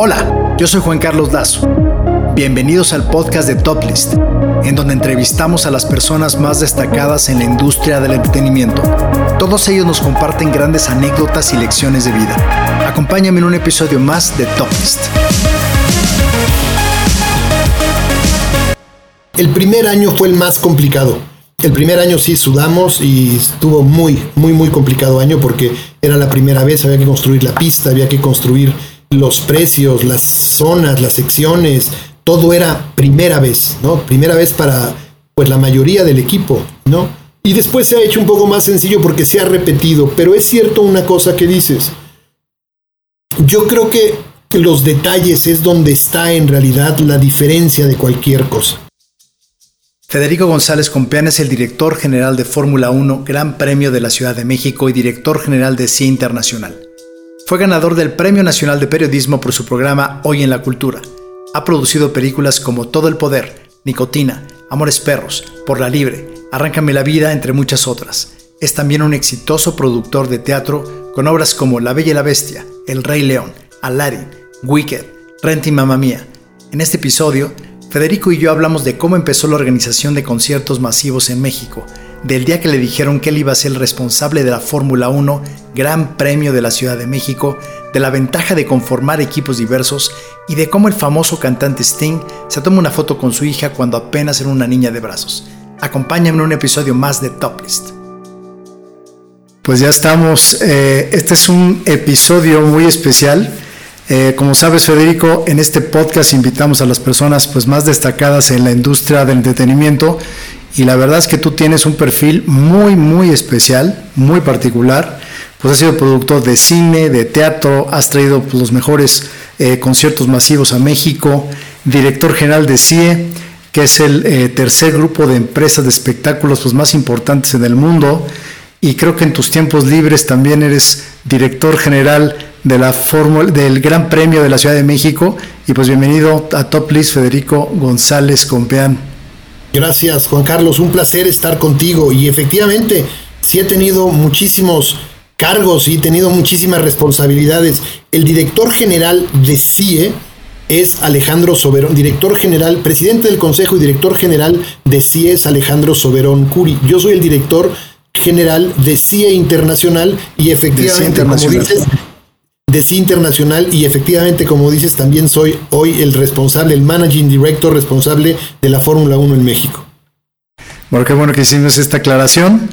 Hola, yo soy Juan Carlos Lazo. Bienvenidos al podcast de Top List, en donde entrevistamos a las personas más destacadas en la industria del entretenimiento. Todos ellos nos comparten grandes anécdotas y lecciones de vida. Acompáñame en un episodio más de Top List. El primer año fue el más complicado. El primer año sí sudamos y estuvo muy, muy, muy complicado año porque era la primera vez, había que construir la pista, había que construir los precios, las zonas, las secciones, todo era primera vez, ¿no? Primera vez para pues la mayoría del equipo, ¿no? Y después se ha hecho un poco más sencillo porque se ha repetido, pero es cierto una cosa que dices. Yo creo que los detalles es donde está en realidad la diferencia de cualquier cosa. Federico González Compeán es el director general de Fórmula 1 Gran Premio de la Ciudad de México y director general de CIA Internacional. Fue ganador del Premio Nacional de Periodismo por su programa Hoy en la Cultura. Ha producido películas como Todo el Poder, Nicotina, Amores Perros, Por la Libre, Arráncame la Vida, entre muchas otras. Es también un exitoso productor de teatro con obras como La Bella y la Bestia, El Rey León, Aladdin, Wicked, Rent y Mamma Mía. En este episodio, Federico y yo hablamos de cómo empezó la organización de conciertos masivos en México, del día que le dijeron que él iba a ser el responsable de la Fórmula 1, Gran Premio de la Ciudad de México, de la ventaja de conformar equipos diversos y de cómo el famoso cantante Sting se toma una foto con su hija cuando apenas era una niña de brazos. Acompáñame en un episodio más de Top List. Pues ya estamos, eh, este es un episodio muy especial. Eh, como sabes, Federico, en este podcast invitamos a las personas pues, más destacadas en la industria del entretenimiento y la verdad es que tú tienes un perfil muy, muy especial, muy particular. Pues has sido productor de cine, de teatro, has traído pues, los mejores eh, conciertos masivos a México, director general de CIE, que es el eh, tercer grupo de empresas de espectáculos pues, más importantes en el mundo. Y creo que en tus tiempos libres también eres director general de la fórmula del Gran Premio de la Ciudad de México. Y pues bienvenido a Top List, Federico González Compeán. Gracias, Juan Carlos. Un placer estar contigo. Y efectivamente, sí he tenido muchísimos cargos y he tenido muchísimas responsabilidades. El director general de CIE es Alejandro Soberón, director general, presidente del Consejo y director general de CIE es Alejandro Soberón Curi. Yo soy el director general de CIE Internacional y efectivamente, como dices, de Internacional y efectivamente, como dices, también soy hoy el responsable, el managing director responsable de la Fórmula 1 en México. Bueno, qué bueno que hicimos esta aclaración.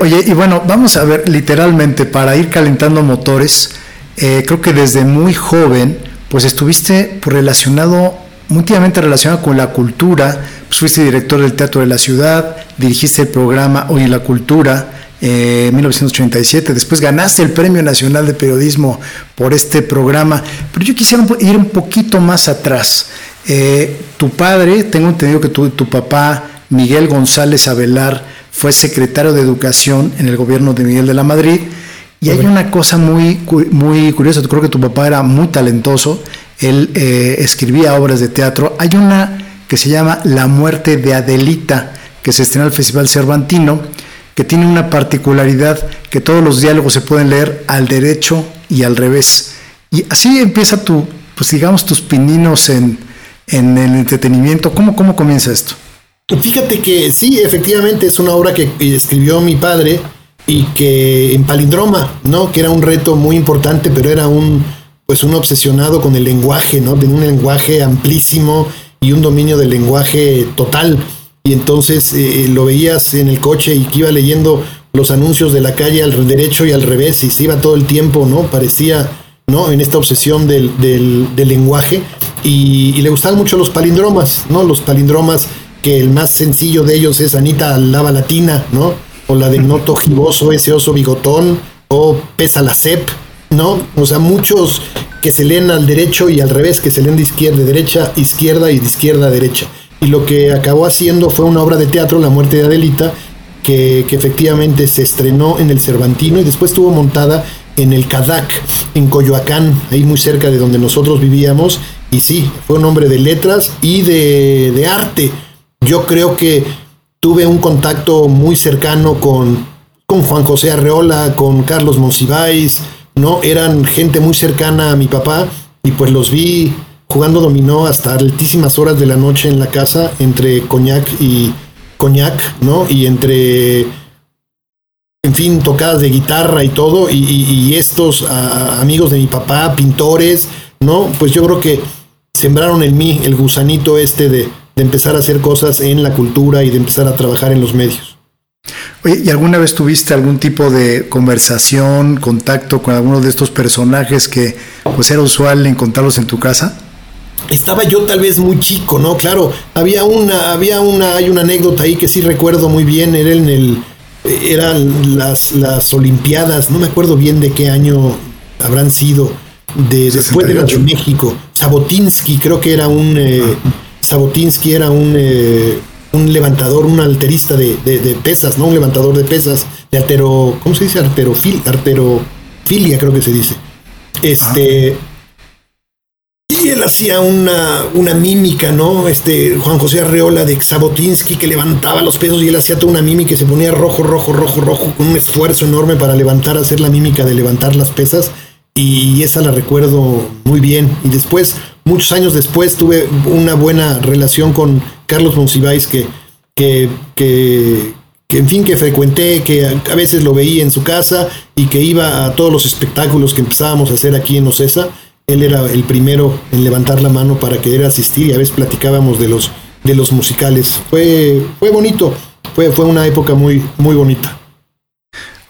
Oye, y bueno, vamos a ver literalmente para ir calentando motores. Eh, creo que desde muy joven, pues estuviste relacionado, muy íntimamente relacionado con la cultura. Pues fuiste director del Teatro de la Ciudad, dirigiste el programa Hoy en la Cultura, eh, 1987. Después ganaste el Premio Nacional de Periodismo por este programa. Pero yo quisiera ir un poquito más atrás. Eh, tu padre, tengo entendido que tu, tu papá, Miguel González Avelar, fue secretario de Educación en el gobierno de Miguel de la Madrid. Y hay una cosa muy, muy curiosa, creo que tu papá era muy talentoso, él eh, escribía obras de teatro. Hay una que se llama La muerte de Adelita, que se estrena en el Festival Cervantino, que tiene una particularidad que todos los diálogos se pueden leer al derecho y al revés. Y así empieza tu, pues digamos, tus pininos en, en el entretenimiento. ¿Cómo, ¿Cómo comienza esto? Fíjate que sí, efectivamente es una obra que escribió mi padre y que en palindroma, ¿no? Que era un reto muy importante, pero era un pues un obsesionado con el lenguaje, ¿no? Tenía un lenguaje amplísimo y un dominio del lenguaje total y entonces eh, lo veías en el coche y que iba leyendo los anuncios de la calle al derecho y al revés y se iba todo el tiempo, ¿no? Parecía, ¿no? En esta obsesión del, lenguaje y, le gustaban mucho los palindromas, ¿no? Los palindromas que el más sencillo de ellos es Anita Lava Latina, ¿no? O la de Noto Giboso, ese oso bigotón, o Pesa la Cep, ¿no? O sea, muchos que se leen al derecho y al revés, que se leen de izquierda a derecha, izquierda y de izquierda a derecha y lo que acabó haciendo fue una obra de teatro, La muerte de Adelita, que, efectivamente se estrenó en el Cervantino y después estuvo montada en el Cadac, en Coyoacán, ahí muy cerca de donde nosotros vivíamos. Y sí, fue un hombre de letras y de, arte. Yo creo que tuve un contacto muy cercano con, con Juan José Arreola, con Carlos Monsiváis, ¿no? Eran gente muy cercana a mi papá y pues los vi jugando dominó hasta altísimas horas de la noche en la casa entre coñac y coñac, ¿no? Y entre en fin, tocadas de guitarra y todo, y, estos amigos de mi papá, pintores, ¿no? Pues yo creo que sembraron en mí el gusanito este de, de empezar a hacer cosas en la cultura y de empezar a trabajar en los medios. Oye, ¿y alguna vez tuviste algún tipo de conversación, contacto con alguno de estos personajes que pues era usual encontrarlos en tu casa? Estaba yo tal vez muy chico, ¿no? Claro, había una, había una, hay una anécdota ahí que sí recuerdo muy bien, era en el, eran las, las Olimpiadas, no me acuerdo bien de qué año habrán sido, de, después de de México. Sabotinsky creo que era un... Eh, Sabotinsky era un, eh, un levantador, un alterista de, pesas, ¿no? Un levantador de pesas, de artero... ¿Cómo se dice? Arterofil, arterofilia creo que se dice. Este... Él hacía una, una mímica, ¿no? Este Juan José Arreola de Sabotinsky que levantaba los pesos y él hacía toda una mímica y se ponía rojo, rojo, rojo, rojo, con un esfuerzo enorme para levantar, hacer la mímica de levantar las pesas. Y esa la recuerdo muy bien. Y después, muchos años después, tuve una buena relación con Carlos Monsiváis que, que, que, que, en fin, que frecuenté, que a veces lo veía en su casa y que iba a todos los espectáculos que empezábamos a hacer aquí en Ocesa él era el primero en levantar la mano para querer asistir y a veces platicábamos de los, de los musicales. Fue, fue bonito, fue, fue una época muy, muy bonita.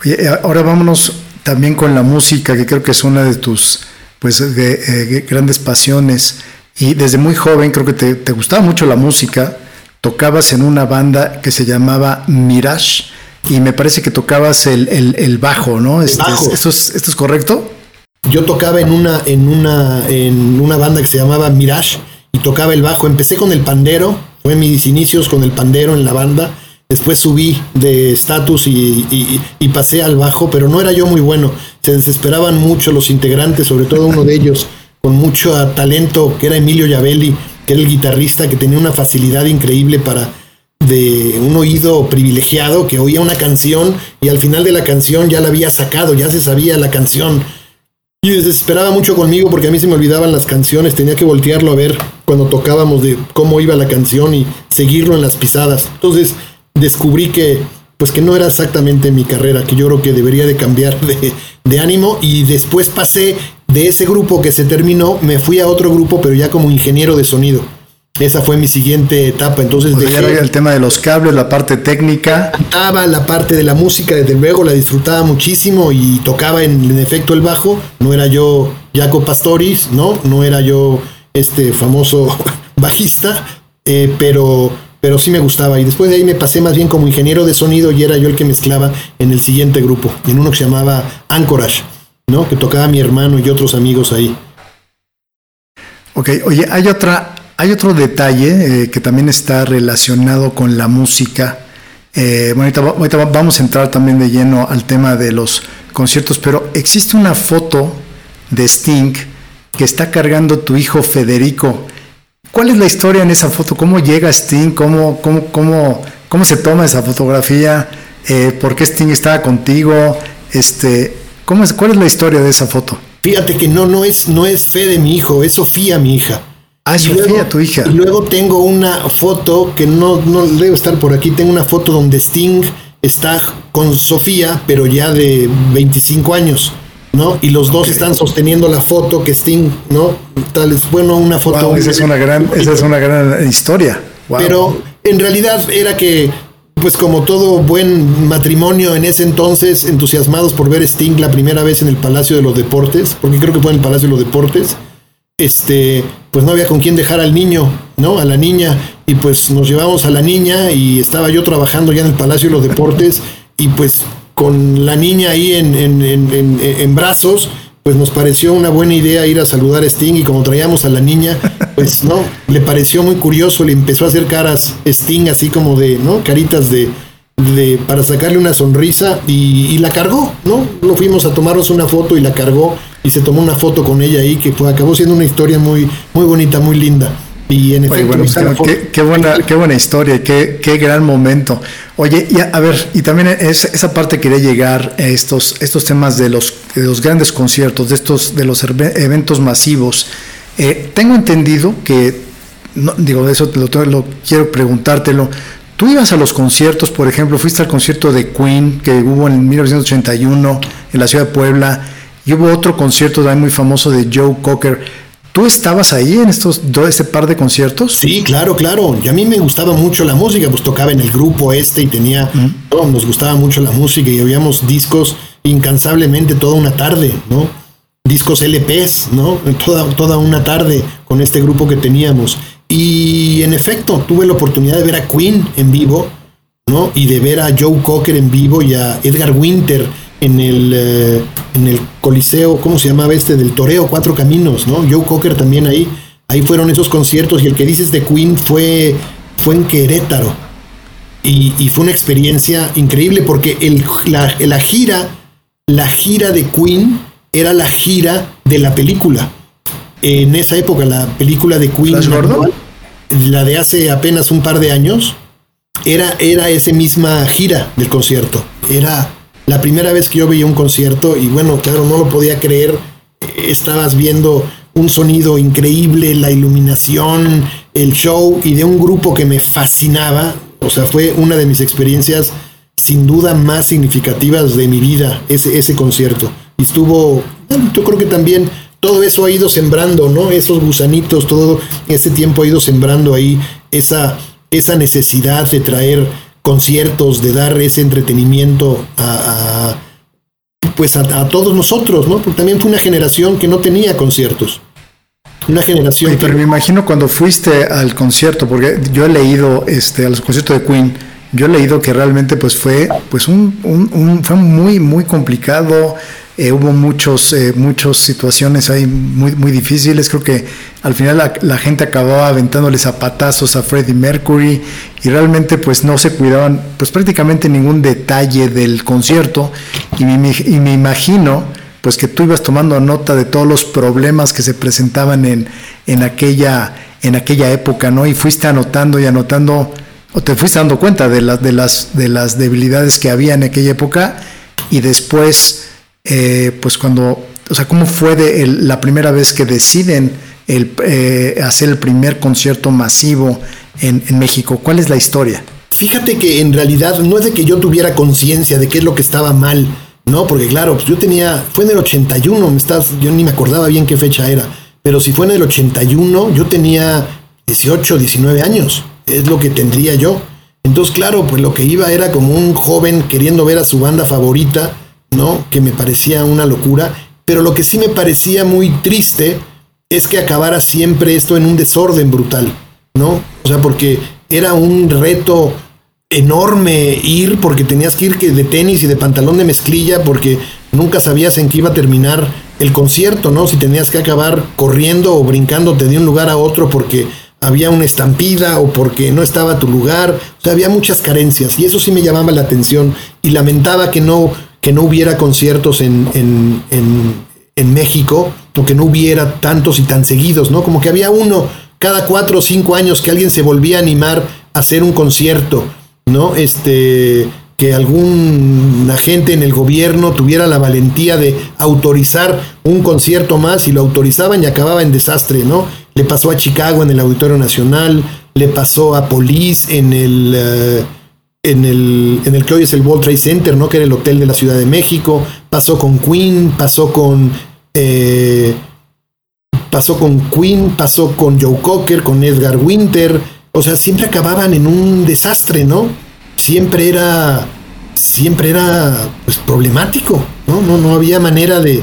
Oye, eh, ahora vámonos también con la música, que creo que es una de tus pues, eh, grandes pasiones. Y desde muy joven creo que te, gustaba mucho la música. Tocabas en una banda que se llamaba Mirage y me parece que tocabas el, bajo, ¿no? Este, ¿esto, es, ¿Esto es correcto? Yo tocaba en una, en una, en una banda que se llamaba Mirage y tocaba el bajo. Empecé con el pandero, fue mis inicios con el pandero en la banda. Después subí de estatus y, pasé al bajo, pero no era yo muy bueno. Se desesperaban mucho los integrantes, sobre todo uno de ellos con mucho talento, que era Emilio Yavelli, que era el guitarrista, que tenía una facilidad increíble para de un oído privilegiado, que oía una canción y al final de la canción ya la había sacado, ya se sabía la canción y desesperaba mucho conmigo porque a mí se me olvidaban las canciones, tenía que voltearlo a ver cuando tocábamos de cómo iba la canción y seguirlo en las pisadas. Entonces descubrí que pues que no era exactamente mi carrera, que yo creo que debería de cambiar de, de ánimo y después pasé de ese grupo que se terminó, me fui a otro grupo pero ya como ingeniero de sonido. Esa fue mi siguiente etapa. Entonces el tema de los cables, la parte técnica. Cantaba la parte de la música, desde luego la disfrutaba muchísimo y tocaba en, efecto el bajo. No era yo Jaco Pastoris, ¿no? No era yo este famoso bajista, eh, pero, pero sí me gustaba. Y después de ahí me pasé más bien como ingeniero de sonido y era yo el que mezclaba en el siguiente grupo, en uno que se llamaba Anchorage, ¿no? Que tocaba mi hermano y otros amigos ahí. Ok, oye, hay otra hay otro detalle eh, que también está relacionado con la música. Eh, ahorita, vamos a entrar también de lleno al tema de los conciertos, pero existe una foto de Sting que está cargando tu hijo Federico. ¿Cuál es la historia en esa foto? ¿Cómo llega Sting? ¿Cómo, cómo, cómo, cómo se toma esa fotografía? Eh, ¿Por qué Sting estaba contigo? Este, ¿cómo es, ¿Cuál es la historia de esa foto? Fíjate que no, no es, no es fe de mi hijo, es Sofía, mi hija. Ah, Sofía, tu hija. Y luego tengo una foto que no, no debe estar por aquí. Tengo una foto donde Sting está con Sofía, pero ya de 25 años, ¿no? Y los dos están sosteniendo la foto que Sting, ¿no? Tal es bueno una foto. esa es una gran, esa es una gran historia. Pero en realidad era que pues como todo buen matrimonio en ese entonces, entusiasmados por ver Sting la primera vez en el Palacio de los Deportes, porque creo que fue en el Palacio de los Deportes, este, pues no había con quién dejar al niño, ¿no? A la niña. Y pues nos llevamos a la niña y estaba yo trabajando ya en el Palacio de los Deportes y pues con la niña ahí en, en, en, en brazos, pues nos pareció una buena idea ir a saludar a Sting y como traíamos a la niña, pues no, le pareció muy curioso, le empezó a hacer caras Sting así como de, ¿no? Caritas de, de para sacarle una sonrisa y, y, la cargó, ¿no? Lo fuimos a tomarnos una foto y la cargó y se tomó una foto con ella ahí que fue, acabó siendo una historia muy, muy bonita, muy linda. Y en efecto, qué, buena, qué buena historia, qué, qué gran momento. Oye, y a, ver, y también es, esa parte quería llegar a estos, estos temas de los, de los grandes conciertos, de estos, de los eventos masivos. Eh, tengo entendido que, no, digo, de eso lo, lo, quiero preguntártelo. Tú ibas a los conciertos, por ejemplo, fuiste al concierto de Queen que hubo en 1981 en la ciudad de Puebla, y hubo otro concierto también muy famoso de Joe Cocker. ¿Tú estabas ahí en estos este par de conciertos? Sí, claro, claro. Y a mí me gustaba mucho la música, pues tocaba en el grupo este y tenía, nos gustaba mucho la música y oíamos discos incansablemente toda una tarde, ¿no? Discos LPs, ¿no? Toda, toda una tarde con este grupo que teníamos. Y en efecto, tuve la oportunidad de ver a Queen en vivo, ¿no? Y de ver a Joe Cocker en vivo y a Edgar Winter en el, eh, en el Coliseo, ¿cómo se llamaba este? Del Toreo Cuatro Caminos, ¿no? Joe Cocker también ahí. Ahí fueron esos conciertos y el que dices de Queen fue, fue en Querétaro. Y, fue una experiencia increíble porque el, la, gira, la gira de Queen era la gira de la película. En esa época, la película de Queen, la de hace apenas un par de años, era, era esa misma gira del concierto. Era la primera vez que yo veía un concierto, y bueno, claro, no lo podía creer, estabas viendo un sonido increíble, la iluminación, el show y de un grupo que me fascinaba. O sea, fue una de mis experiencias sin duda más significativas de mi vida, ese, ese concierto. Y estuvo, yo creo que también todo eso ha ido sembrando, ¿no? Esos gusanitos, todo ese tiempo ha ido sembrando ahí esa, esa necesidad de traer conciertos, de dar ese entretenimiento a, pues a, todos nosotros, ¿no? Porque también fue una generación que no tenía conciertos. Una generación. pero me imagino cuando fuiste al concierto, porque yo he leído este, a los conciertos de Queen, yo he leído que realmente pues fue pues un, un fue muy muy complicado eh, hubo muchos, eh, muchas situaciones ahí muy, muy difíciles. Creo que al final la, gente acababa aventándole zapatazos a Freddie Mercury y realmente pues no se cuidaban pues prácticamente ningún detalle del concierto y me, y me imagino pues que tú ibas tomando nota de todos los problemas que se presentaban en, en, aquella, en aquella época, ¿no? Y fuiste anotando y anotando, o te fuiste dando cuenta de, las de, las, de las debilidades que había en aquella época y después eh, pues cuando, o sea, ¿cómo fue de la primera vez que deciden eh, hacer el primer concierto masivo en, México? ¿Cuál es la historia? Fíjate que en realidad no es de que yo tuviera conciencia de qué es lo que estaba mal, ¿no? Porque claro, pues yo tenía, fue en el 81, me estás, yo ni me acordaba bien qué fecha era, pero si fue en el 81, yo tenía 18, 19 años, es lo que tendría yo. Entonces, claro, pues lo que iba era como un joven queriendo ver a su banda favorita, ¿no? Que me parecía una locura, pero lo que sí me parecía muy triste es que acabara siempre esto en un desorden brutal, ¿no? O sea, porque era un reto enorme ir porque tenías que ir de tenis y de pantalón de mezclilla porque nunca sabías en qué iba a terminar el concierto, ¿no? Si tenías que acabar corriendo o brincándote de un lugar a otro porque había una estampida o porque no estaba tu lugar, o sea, había muchas carencias y eso sí me llamaba la atención y lamentaba que no que no hubiera conciertos en, en, en, México, o que no hubiera tantos y tan seguidos, ¿no? Como que había uno cada cuatro o cinco años que alguien se volvía a animar a hacer un concierto, ¿no? Este, que algún agente en el gobierno tuviera la valentía de autorizar un concierto más y lo autorizaban y acababa en desastre, ¿no? Le pasó a Chicago en el Auditorio Nacional, le pasó a Police en el... Eh, en el, en el que hoy es el World Trade Center, ¿no? que era el hotel de la Ciudad de México, pasó con Queen, pasó con... Eh, pasó con Queen, pasó con Joe Cocker, con Edgar Winter, o sea, siempre acababan en un desastre, ¿no? Siempre era, siempre era pues, problemático, ¿no? ¿no? No había manera de,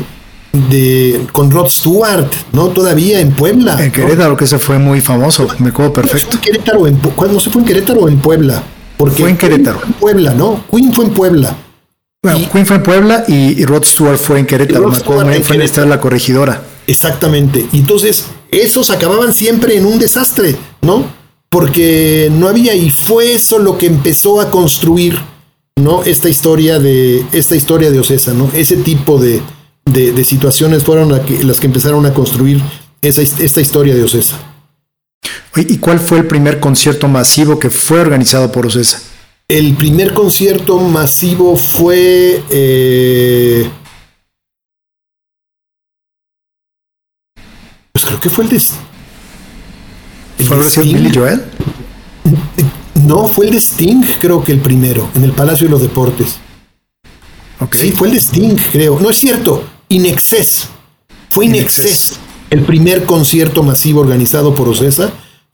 de con Rod Stewart, ¿no? Todavía en Puebla. En Querétaro, que se fue muy famoso, me acuerdo perfecto. Querétaro en, ¿Cuándo se fue en Querétaro o en Puebla? Fue en Querétaro. en Puebla, ¿no? Queen fue en Puebla. Bueno, Queen fue en Puebla y, Rod Stewart fue en Querétaro. Me acuerdo, fue en la corregidora. Exactamente. Y entonces, esos acababan siempre en un desastre, ¿no? Porque no había, y fue eso lo que empezó a construir, ¿no? Esta historia de, esta historia de Ocesa, ¿no? Ese tipo de, de, situaciones fueron las que empezaron a construir esa, esta historia de Ocesa. ¿Y cuál fue el primer concierto masivo que fue organizado por Ocesa? El primer concierto masivo fue... Eh, pues creo que fue el de... ¿Fue el de Billy Joel? No, fue el de Sting, creo que el primero, en el Palacio de los Deportes. Sí, fue el de Sting, creo. No es cierto, Inexcess. Fue Inexcess. El primer concierto masivo organizado por Ocesa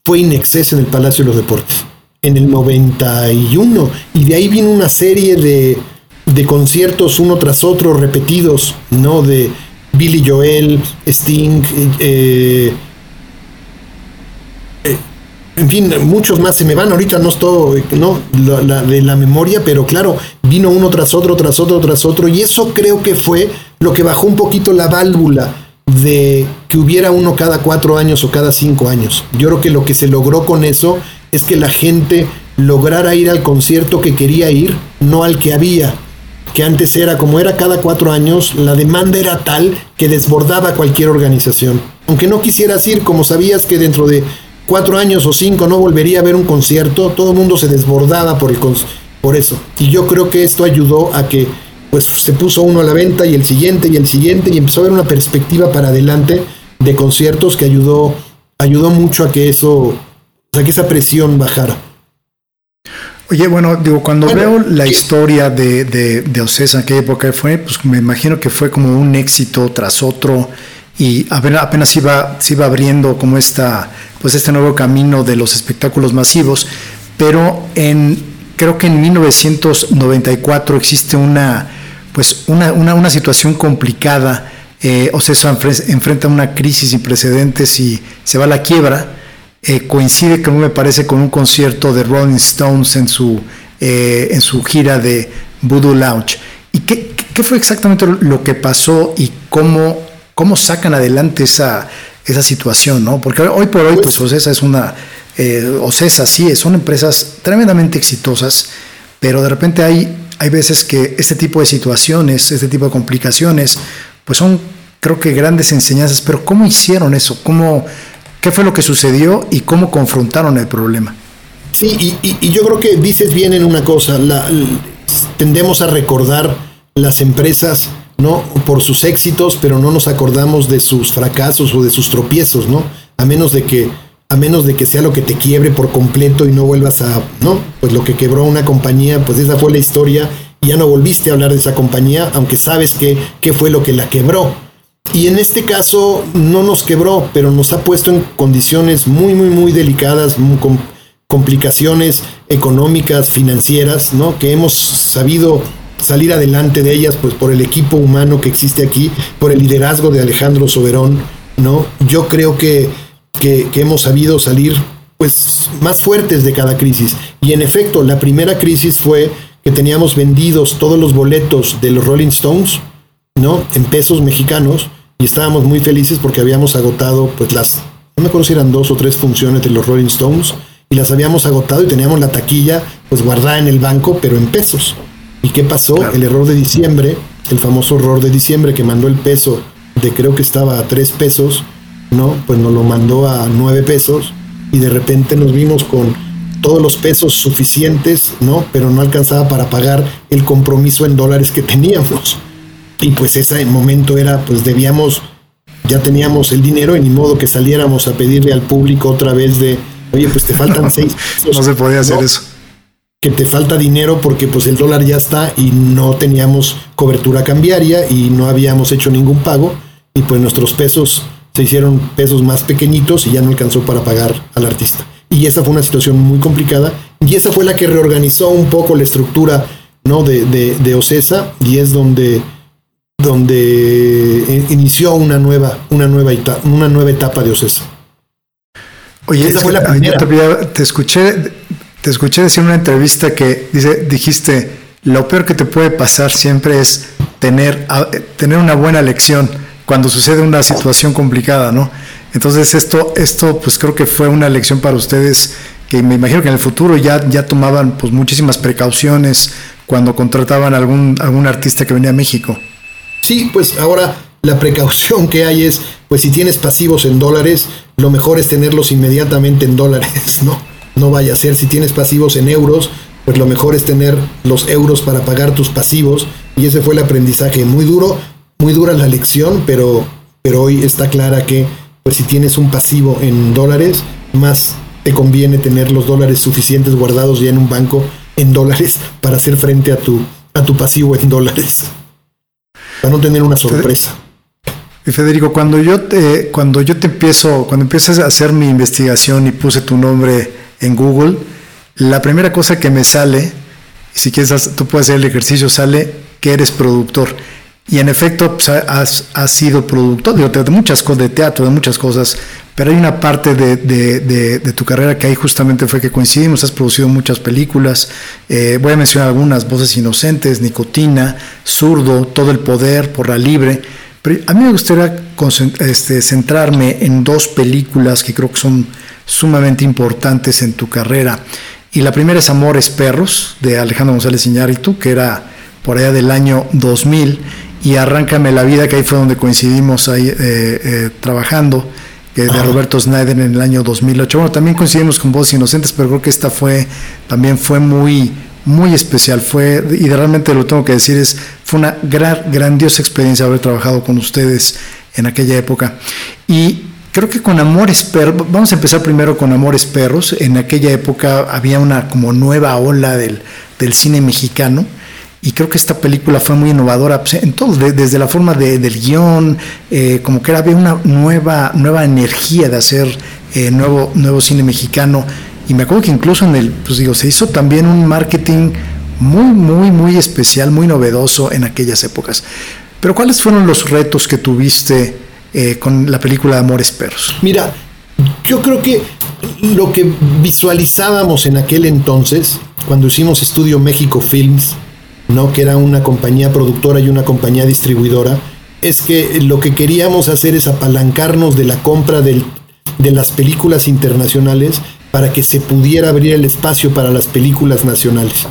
fue Inexcess en el Palacio de los Deportes. En el 91. Y de ahí vino una serie de, de conciertos uno tras otro repetidos, ¿no? De Billy Joel, Sting, eh, en fin, muchos más se me van, ahorita no estoy, no, de la memoria, pero claro, vino uno tras otro, tras otro, tras otro, y eso creo que fue lo que bajó un poquito la válvula de que hubiera uno cada cuatro años o cada cinco años. Yo creo que lo que se logró con eso es que la gente lograra ir al concierto que quería ir, no al que había. Que antes era como era cada cuatro años, la demanda era tal que desbordaba cualquier organización. Aunque no quisieras ir, como sabías que dentro de cuatro años o cinco no volvería a ver un concierto, todo el mundo se desbordaba por, el por eso. Y yo creo que esto ayudó a que pues se puso uno a la venta y el siguiente y el siguiente y empezó a haber una perspectiva para adelante de conciertos que ayudó, ayudó mucho a que eso, a que esa presión bajara. Oye, bueno, digo, cuando veo la historia de, de, de Ocesa, en qué época fue, pues me imagino que fue como un éxito tras otro y apenas iba, se iba abriendo como esta, pues este nuevo camino de los espectáculos masivos, pero en, creo que en 1994 existe una, pues una, una, situación complicada, eh, o sea, eso enfrenta una crisis sin precedentes y se va a la quiebra, eh, coincide, como me parece, con un concierto de Rolling Stones en su, eh, en su gira de Voodoo Lounge. ¿Y qué, qué fue exactamente lo que pasó y cómo cómo sacan adelante esa, esa situación, ¿no? Porque hoy por hoy, pues, pues Ocesa es una, eh, Ocesa sí, son empresas tremendamente exitosas, pero de repente hay, hay veces que este tipo de situaciones, este tipo de complicaciones, pues son, creo que grandes enseñanzas, pero ¿cómo hicieron eso? ¿Cómo, ¿Qué fue lo que sucedió y cómo confrontaron el problema? Sí, y, yo creo que dices bien en una cosa, tendemos a recordar las empresas ¿no? Por sus éxitos, pero no nos acordamos de sus fracasos o de sus tropiezos, ¿no? A menos de que, a menos de que sea lo que te quiebre por completo y no vuelvas a, ¿no? Pues lo que quebró una compañía, pues esa fue la historia y ya no volviste a hablar de esa compañía, aunque sabes que, qué fue lo que la quebró. Y en este caso no nos quebró, pero nos ha puesto en condiciones muy, muy, muy delicadas, complicaciones económicas, financieras, ¿no? Que hemos sabido salir adelante de ellas, pues por el equipo humano que existe aquí, por el liderazgo de Alejandro Soberón, ¿no? Yo creo que, que, hemos sabido salir pues más fuertes de cada crisis. Y en efecto, la primera crisis fue que teníamos vendidos todos los boletos de los Rolling Stones, ¿no? En pesos mexicanos, y estábamos muy felices porque habíamos agotado pues las, no me acuerdo si eran dos o tres funciones de los Rolling Stones, y las habíamos agotado y teníamos la taquilla pues guardada en el banco, pero en pesos. ¿Y qué pasó? El error de diciembre, el famoso error de diciembre que mandó el peso de creo que estaba a 3 pesos, ¿no? Pues nos lo mandó a 9 pesos y de repente nos vimos con todos los pesos suficientes, ¿no? Pero no alcanzaba para pagar el compromiso en dólares que teníamos. Y pues ese momento era, pues debíamos, ya teníamos el dinero y ni modo que saliéramos a pedirle al público otra vez de, oye, pues te faltan 6 pesos. No se podía hacer eso que te falta dinero porque pues el dólar ya está y no teníamos cobertura cambiaria y no habíamos hecho ningún pago y pues nuestros pesos se hicieron pesos más pequeñitos y ya no alcanzó para pagar al artista. Y esa fue una situación muy complicada y esa fue la que reorganizó un poco la estructura ¿no? de, de, Ocesa y es donde, donde inició una nueva, una, nueva etapa, una nueva etapa de Ocesa. Oye, esa fue la primera. te escuché te escuché decir en una entrevista que dice, dijiste, lo peor que te puede pasar siempre es tener, tener una buena lección cuando sucede una situación complicada, ¿no? Entonces esto, esto pues creo que fue una lección para ustedes que me imagino que en el futuro ya, ya tomaban pues muchísimas precauciones cuando contrataban a algún, algún artista que venía a México. Sí, pues ahora la precaución que hay es, pues si tienes pasivos en dólares, lo mejor es tenerlos inmediatamente en dólares, ¿no? no vaya a ser, si tienes pasivos en euros, pues lo mejor es tener los euros para pagar tus pasivos. Y ese fue el aprendizaje muy duro, muy dura la lección, pero, pero hoy está clara que pues si tienes un pasivo en dólares, más te conviene tener los dólares suficientes guardados ya en un banco en dólares para hacer frente a tu, a tu pasivo en dólares. Para no tener una sorpresa. Federico, cuando yo te, cuando yo te empiezo, cuando empiezas a hacer mi investigación y puse tu nombre en Google, la primera cosa que me sale, si quieres tú puedes hacer el ejercicio, sale que eres productor. Y en efecto, pues, has, sido productor de, muchas cosas, de teatro, de muchas cosas, pero hay una parte de, tu carrera que ahí justamente fue que coincidimos, has producido muchas películas, eh, voy a mencionar algunas, Voces Inocentes, Nicotina, Zurdo, Todo el Poder, Por la Libre, pero a mí me gustaría este, centrarme en dos películas que creo que son sumamente importantes en tu carrera. Y la primera es Amores Perros, de Alejandro González Iñárritu, que era por allá del año 2000, y Arráncame la vida, que ahí fue donde coincidimos ahí eh, eh, trabajando, que de Roberto Snyder en el año 2008. Bueno, también coincidimos con Voces Inocentes, pero creo que esta fue, también fue muy, muy especial. Fue, y realmente lo tengo que decir, es, fue una gran, grandiosa experiencia haber trabajado con ustedes en aquella época. Y creo que con Amores Perros, vamos a empezar primero con Amores Perros. En aquella época había una como nueva ola del, del cine mexicano. Y creo que esta película fue muy innovadora pues, en todo, desde la forma de, del guion, eh, como que había una nueva, nueva energía de hacer eh, nuevo, nuevo cine mexicano. Y me acuerdo que incluso en el, pues digo, se hizo también un marketing muy, muy, muy especial, muy novedoso en aquellas épocas. Pero ¿cuáles fueron los retos que tuviste eh, con la película Amores Perros? Mira, yo creo que lo que visualizábamos en aquel entonces, cuando hicimos Estudio México Films, ¿no? que era una compañía productora y una compañía distribuidora, es que lo que queríamos hacer es apalancarnos de la compra de las películas internacionales para que se pudiera abrir el espacio para las películas nacionales.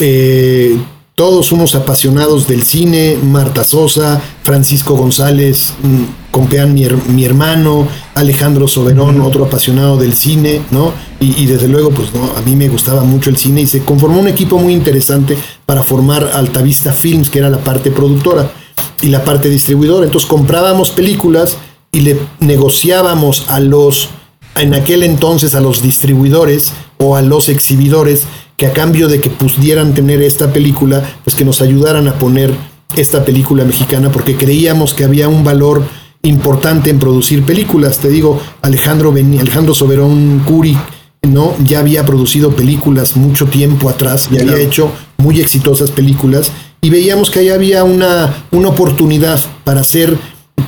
Eh, todos somos apasionados del cine, Marta Sosa, Francisco González, mm, Compeán, mi, mi, hermano, Alejandro Soberón, otro apasionado del cine, ¿no? Y, desde luego, pues no, a mí me gustaba mucho el cine y se conformó un equipo muy interesante para formar Altavista Films, que era la parte productora y la parte distribuidora. Entonces comprábamos películas y le negociábamos a los en aquel entonces a los distribuidores o a los exhibidores que a cambio de que pudieran tener esta película, pues que nos ayudaran a poner esta película mexicana porque creíamos que había un valor importante en producir películas. Te digo, Alejandro, Alejandro Soberón Curi, ¿no? Ya había producido películas mucho tiempo atrás y había hecho muy exitosas películas y veíamos que ahí había una, una oportunidad para hacer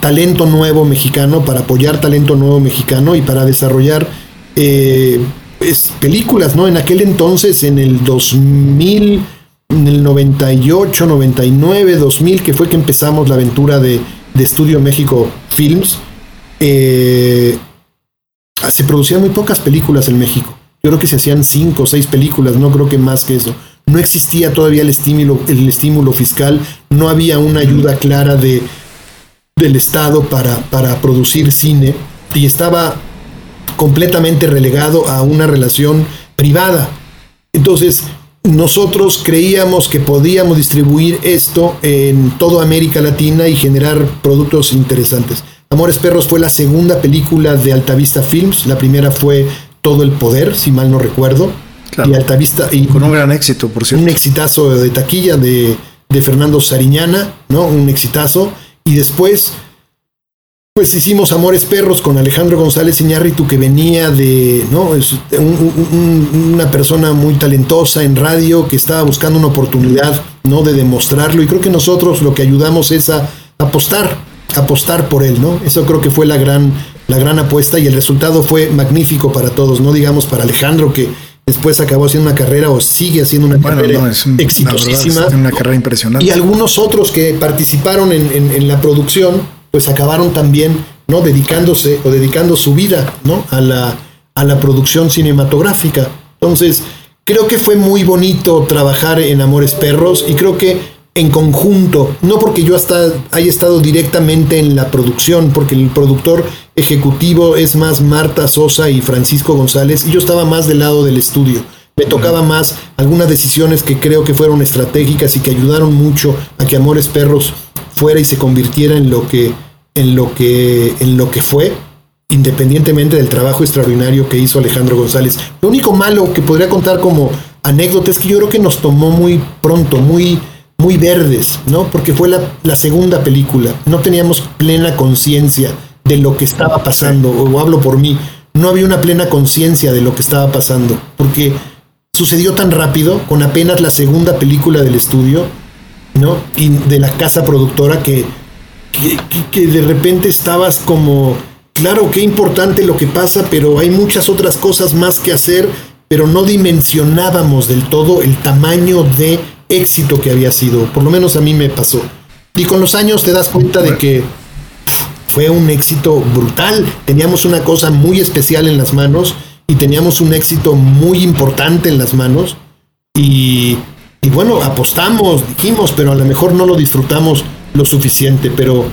talento nuevo mexicano, para apoyar talento nuevo mexicano y para desarrollar eh, pues, películas, ¿no? En aquel entonces, en el 2000, en el 98, 99, 2000, que fue que empezamos la aventura de, de Estudio México Films, eh, se producían muy pocas películas en México. Yo creo que se hacían cinco o seis películas, no creo que más que eso. No existía todavía el estímulo, el estímulo fiscal, no había una ayuda clara de, del Estado para, para producir cine y estaba completamente relegado a una relación privada. Entonces, nosotros creíamos que podíamos distribuir esto en toda América Latina y generar productos interesantes. Amores Perros fue la segunda película de Altavista Films, la primera fue Todo el Poder, si mal no recuerdo. Y Altavista... Y Con un gran éxito, por cierto. Un exitazo de taquilla de, de Fernando Sariñana, ¿no? Un exitazo. Y después, pues hicimos Amores Perros con Alejandro González Iñárritu, que venía de, ¿no? Es una persona muy talentosa en radio, que estaba buscando una oportunidad, ¿no? De demostrarlo. Y creo que nosotros lo que ayudamos es a apostar, apostar por él, ¿no? Eso creo que fue la gran, la gran apuesta y el resultado fue magnífico para todos, no digamos para Alejandro, que después acabó haciendo una carrera o sigue haciendo una carrera exitosísima. una carrera impresionante. Y algunos otros que participaron en, la producción, pues acabaron también no dedicándose o dedicando su vida ¿no? a, la, a la producción cinematográfica. Entonces, creo que fue muy bonito trabajar en Amores Perros y creo que en conjunto, no porque yo hasta haya estado directamente en la producción, porque el productor ejecutivo es más Marta Sosa y Francisco González, y yo estaba más del lado del estudio. Me tocaba más algunas decisiones que creo que fueron estratégicas y que ayudaron mucho a que Amores Perros fuera y se convirtiera en lo que, en lo que, en lo que fue. independientemente del trabajo extraordinario que hizo Alejandro González. Lo único malo que podría contar como anécdota es que yo creo que nos tomó muy pronto, muy, muy verdes, ¿no? Porque fue la, la segunda película. No teníamos plena conciencia de lo que estaba pasando, o hablo por mí, no había una plena conciencia de lo que estaba pasando, porque sucedió tan rápido, con apenas la segunda película del estudio, ¿no? Y de la casa productora que, que, de repente estabas como, claro, qué importante lo que pasa, pero hay muchas otras cosas más que hacer, pero no dimensionábamos del todo el tamaño de éxito que había sido, por lo menos a mí me pasó. Y con los años te das cuenta de que fue un éxito brutal. Teníamos una cosa muy especial en las manos y teníamos un éxito muy importante en las manos. Y, bueno, apostamos, dijimos, pero a lo mejor no lo disfrutamos lo suficiente, pero,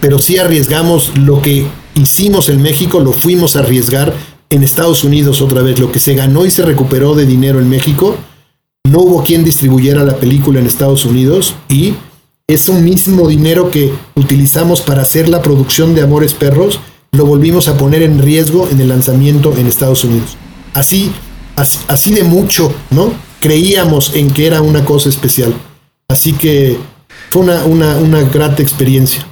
pero sí arriesgamos lo que hicimos en México, lo fuimos a arriesgar en Estados Unidos otra vez. Lo que se ganó y se recuperó de dinero en México, no hubo quien distribuyera la película en Estados Unidos y ese mismo dinero que utilizamos para hacer la producción de Amores Perros, lo volvimos a poner en riesgo en el lanzamiento en Estados Unidos. Así, así, de mucho, ¿no? Creíamos en que era una cosa especial. Así que fue una, una, una grata experiencia.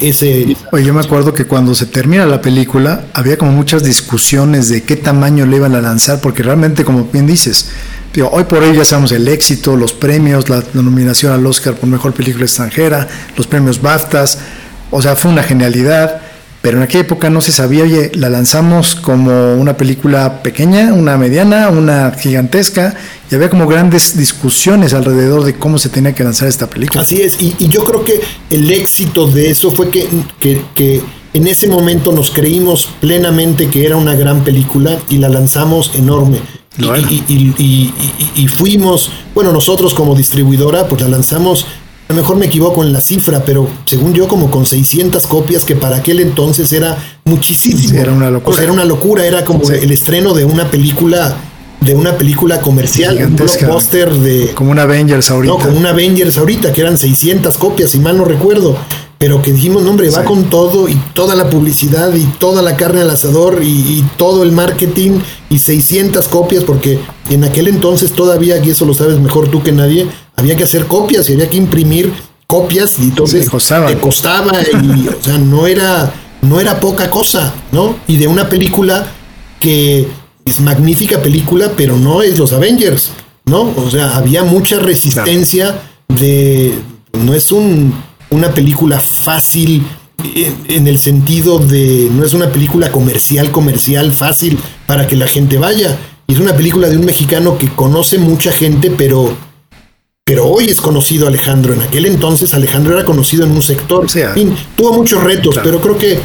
Ese... Oye, yo me acuerdo que cuando se termina la película había como muchas discusiones de qué tamaño le iban a lanzar, porque realmente, como bien dices, hoy por hoy ya sabemos el éxito, los premios, la, nominación al Oscar por Mejor Película Extranjera, los premios BAFTAs, o sea, fue una genialidad, pero en aquella época no se sabía, oye, la lanzamos como una película pequeña, una mediana, una gigantesca, y había como grandes discusiones alrededor de cómo se tenía que lanzar esta película. Así es, y, yo creo que el éxito de eso fue que, que, que en ese momento nos creímos plenamente que era una gran película y la lanzamos enorme y, fuimos, bueno, nosotros como distribuidora, pues la lanzamos, a lo mejor me equivoco en la cifra, pero según yo como con 600 copias, que para aquel entonces era muchísimo. era una locura. era una locura, era como el estreno de una película de una película comercial, un blockbuster de... Como un Avengers ahorita. No, como un Avengers ahorita, que eran 600 copias, si mal no recuerdo pero que dijimos, no, hombre, va con todo y toda la publicidad y toda la carne al asador y, todo el marketing y 600 copias, porque en aquel entonces todavía, y eso lo sabes mejor tú que nadie, había que hacer copias y había que imprimir copias y entonces costaba. costaba y, o sea, no era, no era poca cosa, ¿no? Y de una película que es magnífica película, pero no es los Avengers, ¿no? O sea, había mucha resistencia de, no es un una película fácil en, el sentido de no es una película comercial, comercial fácil para que la gente vaya. es una película de un mexicano que conoce mucha gente, pero, pero hoy es conocido Alejandro. En aquel entonces Alejandro era conocido en un sector. tuvo muchos retos, pero creo que,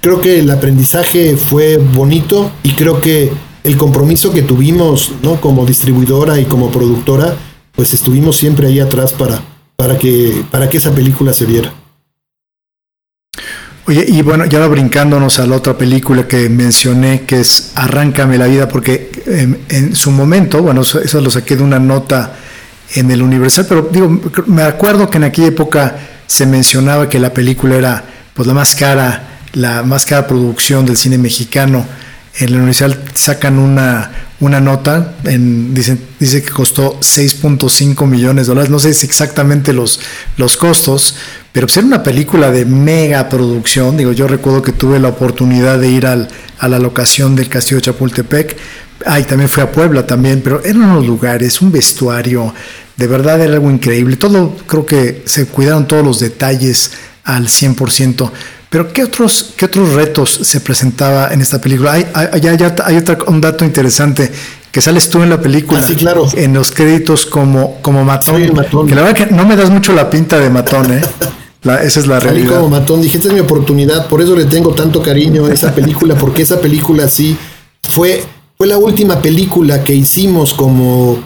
creo que el aprendizaje fue bonito y creo que el compromiso que tuvimos ¿no? como distribuidora y como productora, pues estuvimos siempre ahí atrás para, para que, para que esa película se viera. Oye, y bueno, ya va brincándonos a la otra película que mencioné, que es Arráncame la vida, porque en, su momento, bueno, eso, lo saqué de una nota en el Universal, pero digo, me acuerdo que en aquella época se mencionaba que la película era pues la más cara, la más cara producción del cine mexicano. En el Universal sacan una, una nota, en, dice, dice que costó 6.5 millones de dólares, no sé si exactamente los, los costos, pero pues era una película de mega producción, digo, yo recuerdo que tuve la oportunidad de ir al, a la locación del Castillo de Chapultepec, ay, también fui a Puebla también, pero eran unos lugares, un vestuario, de verdad era algo increíble, todo, creo que se cuidaron todos los detalles al 100%. Pero ¿qué otros, qué otros retos se presentaba en esta película? Hay, hay, hay, otro, un dato interesante que sales tú en la película, ah, claro. en los créditos como, como matón, Que la verdad que no me das mucho la pinta de matón, ¿eh? esa es la Salí realidad. como matón, dije, esta es mi oportunidad, por eso le tengo tanto cariño a esa película, porque esa película sí fue, fue la última película que hicimos como,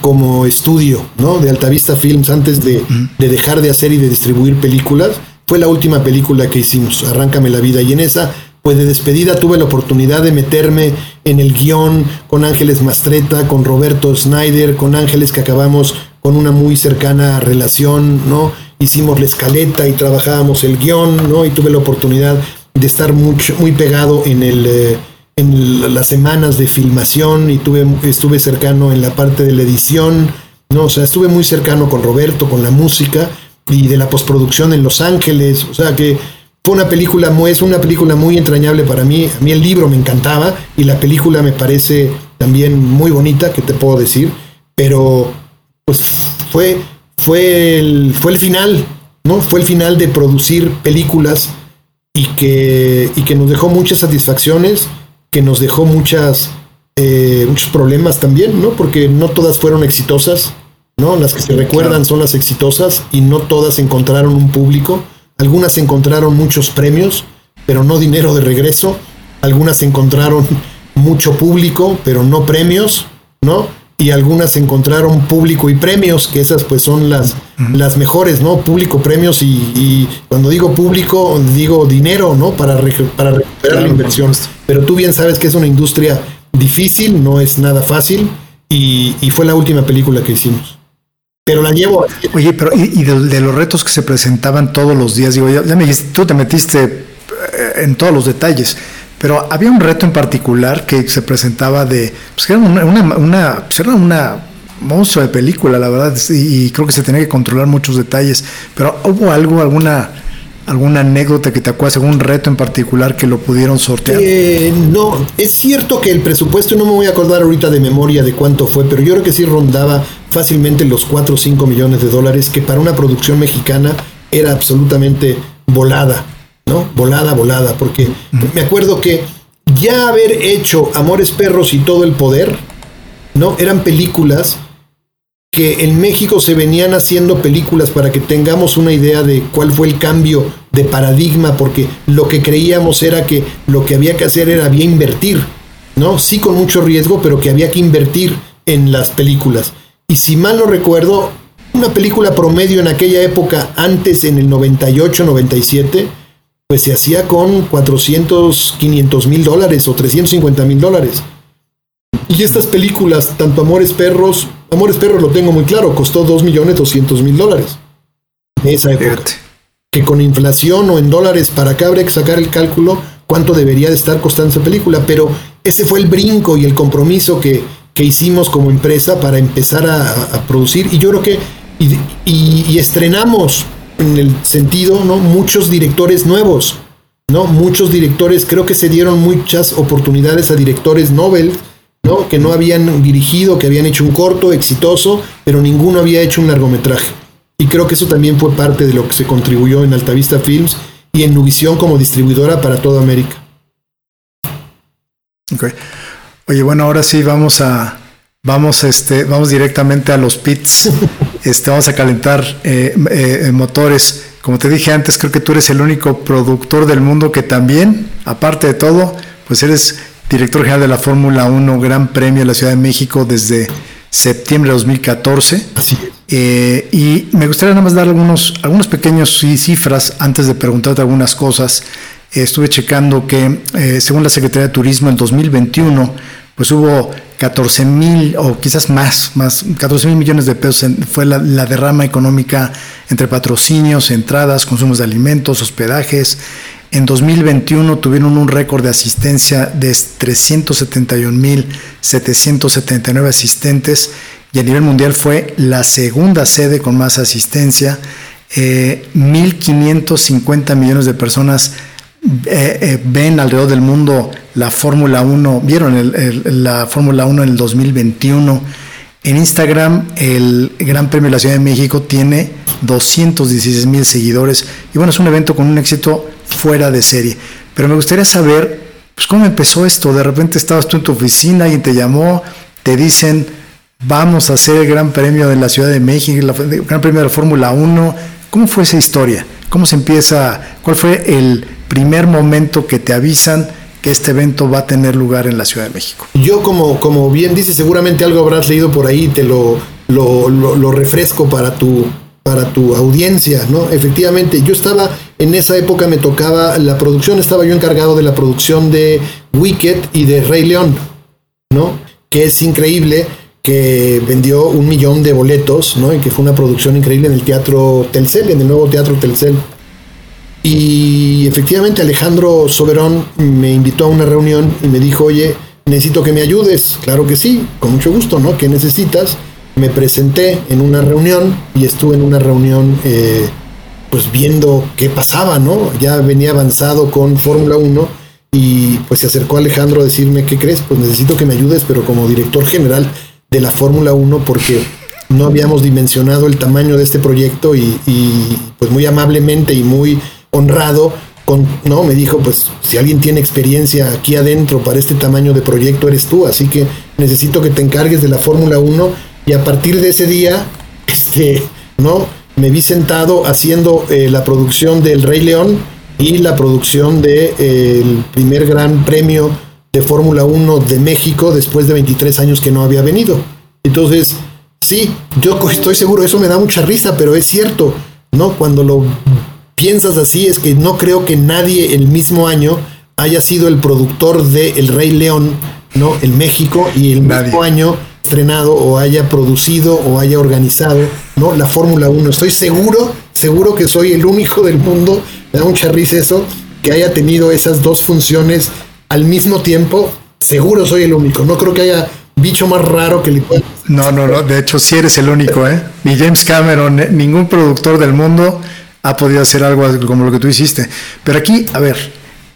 como estudio, ¿no? De Altavista Films antes de, de dejar de hacer y de distribuir películas fue la última película que hicimos, Arráncame la vida, y en esa, pues de despedida tuve la oportunidad de meterme en el guion con Ángeles Mastreta, con Roberto Snyder, con Ángeles que acabamos con una muy cercana relación, ¿no? Hicimos la escaleta y trabajábamos el guion, ¿no? Y tuve la oportunidad de estar mucho, muy pegado en el... Eh, en las semanas de filmación y tuve, estuve cercano en la parte de la edición, no, o sea, estuve muy cercano con Roberto, con la música y de la postproducción en Los Ángeles, o sea que fue una película muy, es una película muy entrañable para mí, a mí el libro me encantaba y la película me parece también muy bonita, que te puedo decir, pero pues fue, fue, el, fue el final, ¿no? Fue el final de producir películas y que, y que nos dejó muchas satisfacciones que nos dejó muchas, eh, muchos problemas también, ¿no? Porque no todas fueron exitosas, ¿no? Las que se recuerdan son las exitosas y no todas encontraron un público. Algunas encontraron muchos premios, pero no dinero de regreso. Algunas encontraron mucho público, pero no premios, ¿no? y algunas encontraron público y premios, que esas pues son las, las mejores, ¿no? Público, premios y, cuando digo público, digo dinero, ¿no? Para, para recuperar la inversión. Pero tú bien sabes que es una industria difícil, no es nada fácil y, fue la última película que hicimos. Pero la llevo. Oye, pero y, de, los retos que se presentaban todos los días, digo, ya, ya me dijiste, tú te metiste eh, en todos los detalles. Pero había un reto en particular que se presentaba de, pues era una, una, pues era una monstruo de película, la verdad, y, creo que se tenía que controlar muchos detalles. Pero hubo algo, alguna alguna anécdota que te acuerdas, algún reto en particular que lo pudieron sortear? Eh, no, es cierto que el presupuesto, no me voy a acordar ahorita de memoria de cuánto fue, pero yo creo que sí rondaba fácilmente los 4 o 5 millones de dólares, que para una producción mexicana era absolutamente volada. ¿no? Volada, volada, porque me acuerdo que ya haber hecho Amores Perros y todo el poder, ¿no? Eran películas que en México se venían haciendo películas para que tengamos una idea de cuál fue el cambio de paradigma, porque lo que creíamos era que lo que había que hacer era bien invertir, ¿no? Sí con mucho riesgo, pero que había que invertir en las películas. Y si mal no recuerdo, una película promedio en aquella época, antes en el 98, 97, pues se hacía con 400, 500 mil dólares o 350 mil dólares. Y estas películas, tanto Amores Perros, Amores Perros lo tengo muy claro, costó 2 millones 200 mil dólares. Esa época. Que con inflación o en dólares para acá habría que sacar el cálculo cuánto debería de estar costando esa película, pero ese fue el brinco y el compromiso que, hicimos como empresa para empezar a, producir. Y yo creo que y estrenamos en el sentido, ¿no? Muchos directores nuevos, ¿no? Muchos directores, creo que se dieron muchas oportunidades a directores Nobel, ¿no? Que no habían dirigido, que habían hecho un corto exitoso, pero ninguno había hecho un largometraje. Y creo que eso también fue parte de lo que se contribuyó en Altavista Films y en Nuvisión como distribuidora para toda América. Ok. Oye, bueno, ahora sí vamos a, Vamos, este, vamos directamente a los pits. Este, vamos a calentar eh, eh, motores. Como te dije antes, creo que tú eres el único productor del mundo que también, aparte de todo, pues eres director general de la Fórmula 1 Gran Premio de la Ciudad de México desde septiembre de 2014. Así eh, y me gustaría nada más dar algunos, algunos pequeños cifras antes de preguntarte algunas cosas. estuve checando que según la Secretaría de Turismo en 2021 pues hubo 14 mil o quizás más, más 14 mil millones de pesos fue la, derrama económica entre patrocinios, entradas, consumos de alimentos, hospedajes. En 2021 tuvieron un récord de asistencia de 371 mil 779 asistentes y a nivel mundial fue la segunda sede con más asistencia. Eh, 1.550 millones de personas eh, eh, ven alrededor del mundo la Fórmula 1, vieron la Fórmula 1 en el 2021. En Instagram, el Gran Premio de la Ciudad de México tiene 216 mil seguidores y bueno, es un evento con un éxito fuera de serie. Pero me gustaría saber, pues, cómo empezó esto. De repente estabas tú en tu oficina, y te llamó, te dicen, vamos a hacer el Gran Premio de la Ciudad de México, el Gran Premio de la Fórmula 1. ¿Cómo fue esa historia? ¿Cómo se empieza? ¿Cuál fue el primer momento que te avisan que este evento va a tener lugar en la Ciudad de México. Yo, como, como bien dices, seguramente algo habrás leído por ahí, te lo, lo, refresco para tu, para tu audiencia, ¿no? Efectivamente, yo estaba, en esa época me tocaba la producción, estaba yo encargado de la producción de Wicked y de Rey León, ¿no? Que es increíble, que vendió un millón de boletos, ¿no? Y que fue una producción increíble en el Teatro Telcel, en el nuevo Teatro Telcel Y efectivamente Alejandro Soberón me invitó a una reunión y me dijo, oye, necesito que me ayudes. Claro que sí, con mucho gusto, ¿no? ¿Qué necesitas? Me presenté en una reunión y estuve en una reunión eh, pues viendo qué pasaba, ¿no? Ya venía avanzado con Fórmula 1 y pues se acercó Alejandro a decirme, ¿qué crees? Pues necesito que me ayudes, pero como director general de la Fórmula 1 porque no habíamos dimensionado el tamaño de este proyecto y, y pues muy amablemente y muy honrado, con, no, me dijo, pues si alguien tiene experiencia aquí adentro para este tamaño de proyecto eres tú, así que necesito que te encargues de la Fórmula 1 y a partir de ese día, este, no, me vi sentado haciendo eh, la producción del Rey León y la producción del de, eh, primer gran premio de Fórmula 1 de México después de 23 años que no había venido. Entonces, sí, yo estoy seguro, eso me da mucha risa, pero es cierto, ¿no? Cuando lo piensas así es que no creo que nadie el mismo año haya sido el productor de El Rey León, ¿no? En México y el mismo año estrenado o haya producido o haya organizado, ¿no? La Fórmula 1. Estoy seguro, seguro que soy el único del mundo, me da mucha risa eso, que haya tenido esas dos funciones al mismo tiempo. Seguro soy el único. No creo que haya bicho más raro que le pueda. No, no, no. De hecho, sí eres el único, ¿eh? Ni James Cameron, eh, ningún productor del mundo ha podido hacer algo como lo que tú hiciste. Pero aquí, a ver,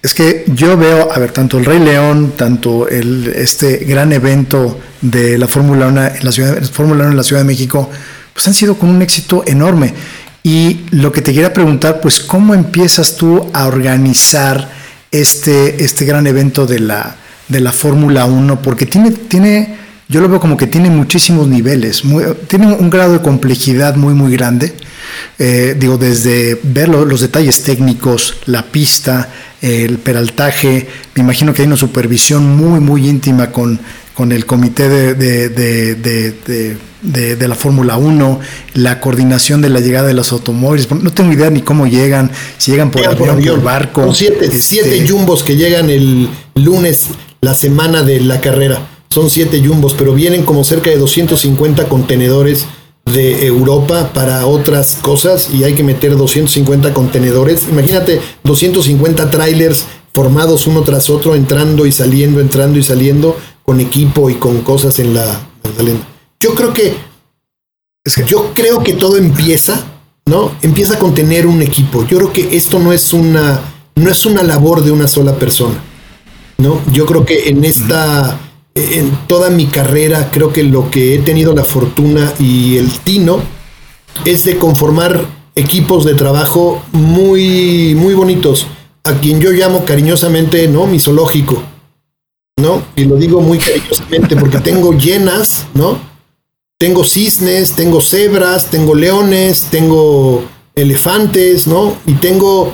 es que yo veo, a ver, tanto el Rey León, tanto el, este gran evento de la Fórmula 1 en la ciudad, Fórmula 1 en la Ciudad de México, pues han sido con un éxito enorme. Y lo que te quería preguntar, pues, ¿cómo empiezas tú a organizar este, este gran evento de la, de la Fórmula 1? Porque tiene, tiene, yo lo veo como que tiene muchísimos niveles, tiene un grado de complejidad muy, muy grande. Eh, digo, desde ver los detalles técnicos, la pista, el peraltaje, me imagino que hay una supervisión muy, muy íntima con, con el comité de, de, la Fórmula 1, la coordinación de la llegada de los automóviles. No tengo idea ni cómo llegan, si llegan por, avión, por, barco. Son siete, este siete jumbos que llegan el lunes, la semana de la carrera. Son siete jumbos, pero vienen como cerca de 250 contenedores de Europa para otras cosas y hay que meter 250 contenedores. Imagínate 250 trailers formados uno tras otro, entrando y saliendo, entrando y saliendo, con equipo y con cosas en la Magdalena. Yo creo que, es que yo creo que todo empieza, ¿no? Empieza con tener un equipo. Yo creo que esto no es una, no es una labor de una sola persona, ¿no? Yo creo que en esta en toda mi carrera creo que lo que he tenido la fortuna y el tino es de conformar equipos de trabajo muy, muy bonitos, a quien yo llamo cariñosamente, ¿no? Mi zoológico, ¿no? Y lo digo muy cariñosamente porque tengo llenas, ¿no? Tengo cisnes, tengo cebras, tengo leones, tengo elefantes, ¿no? Y tengo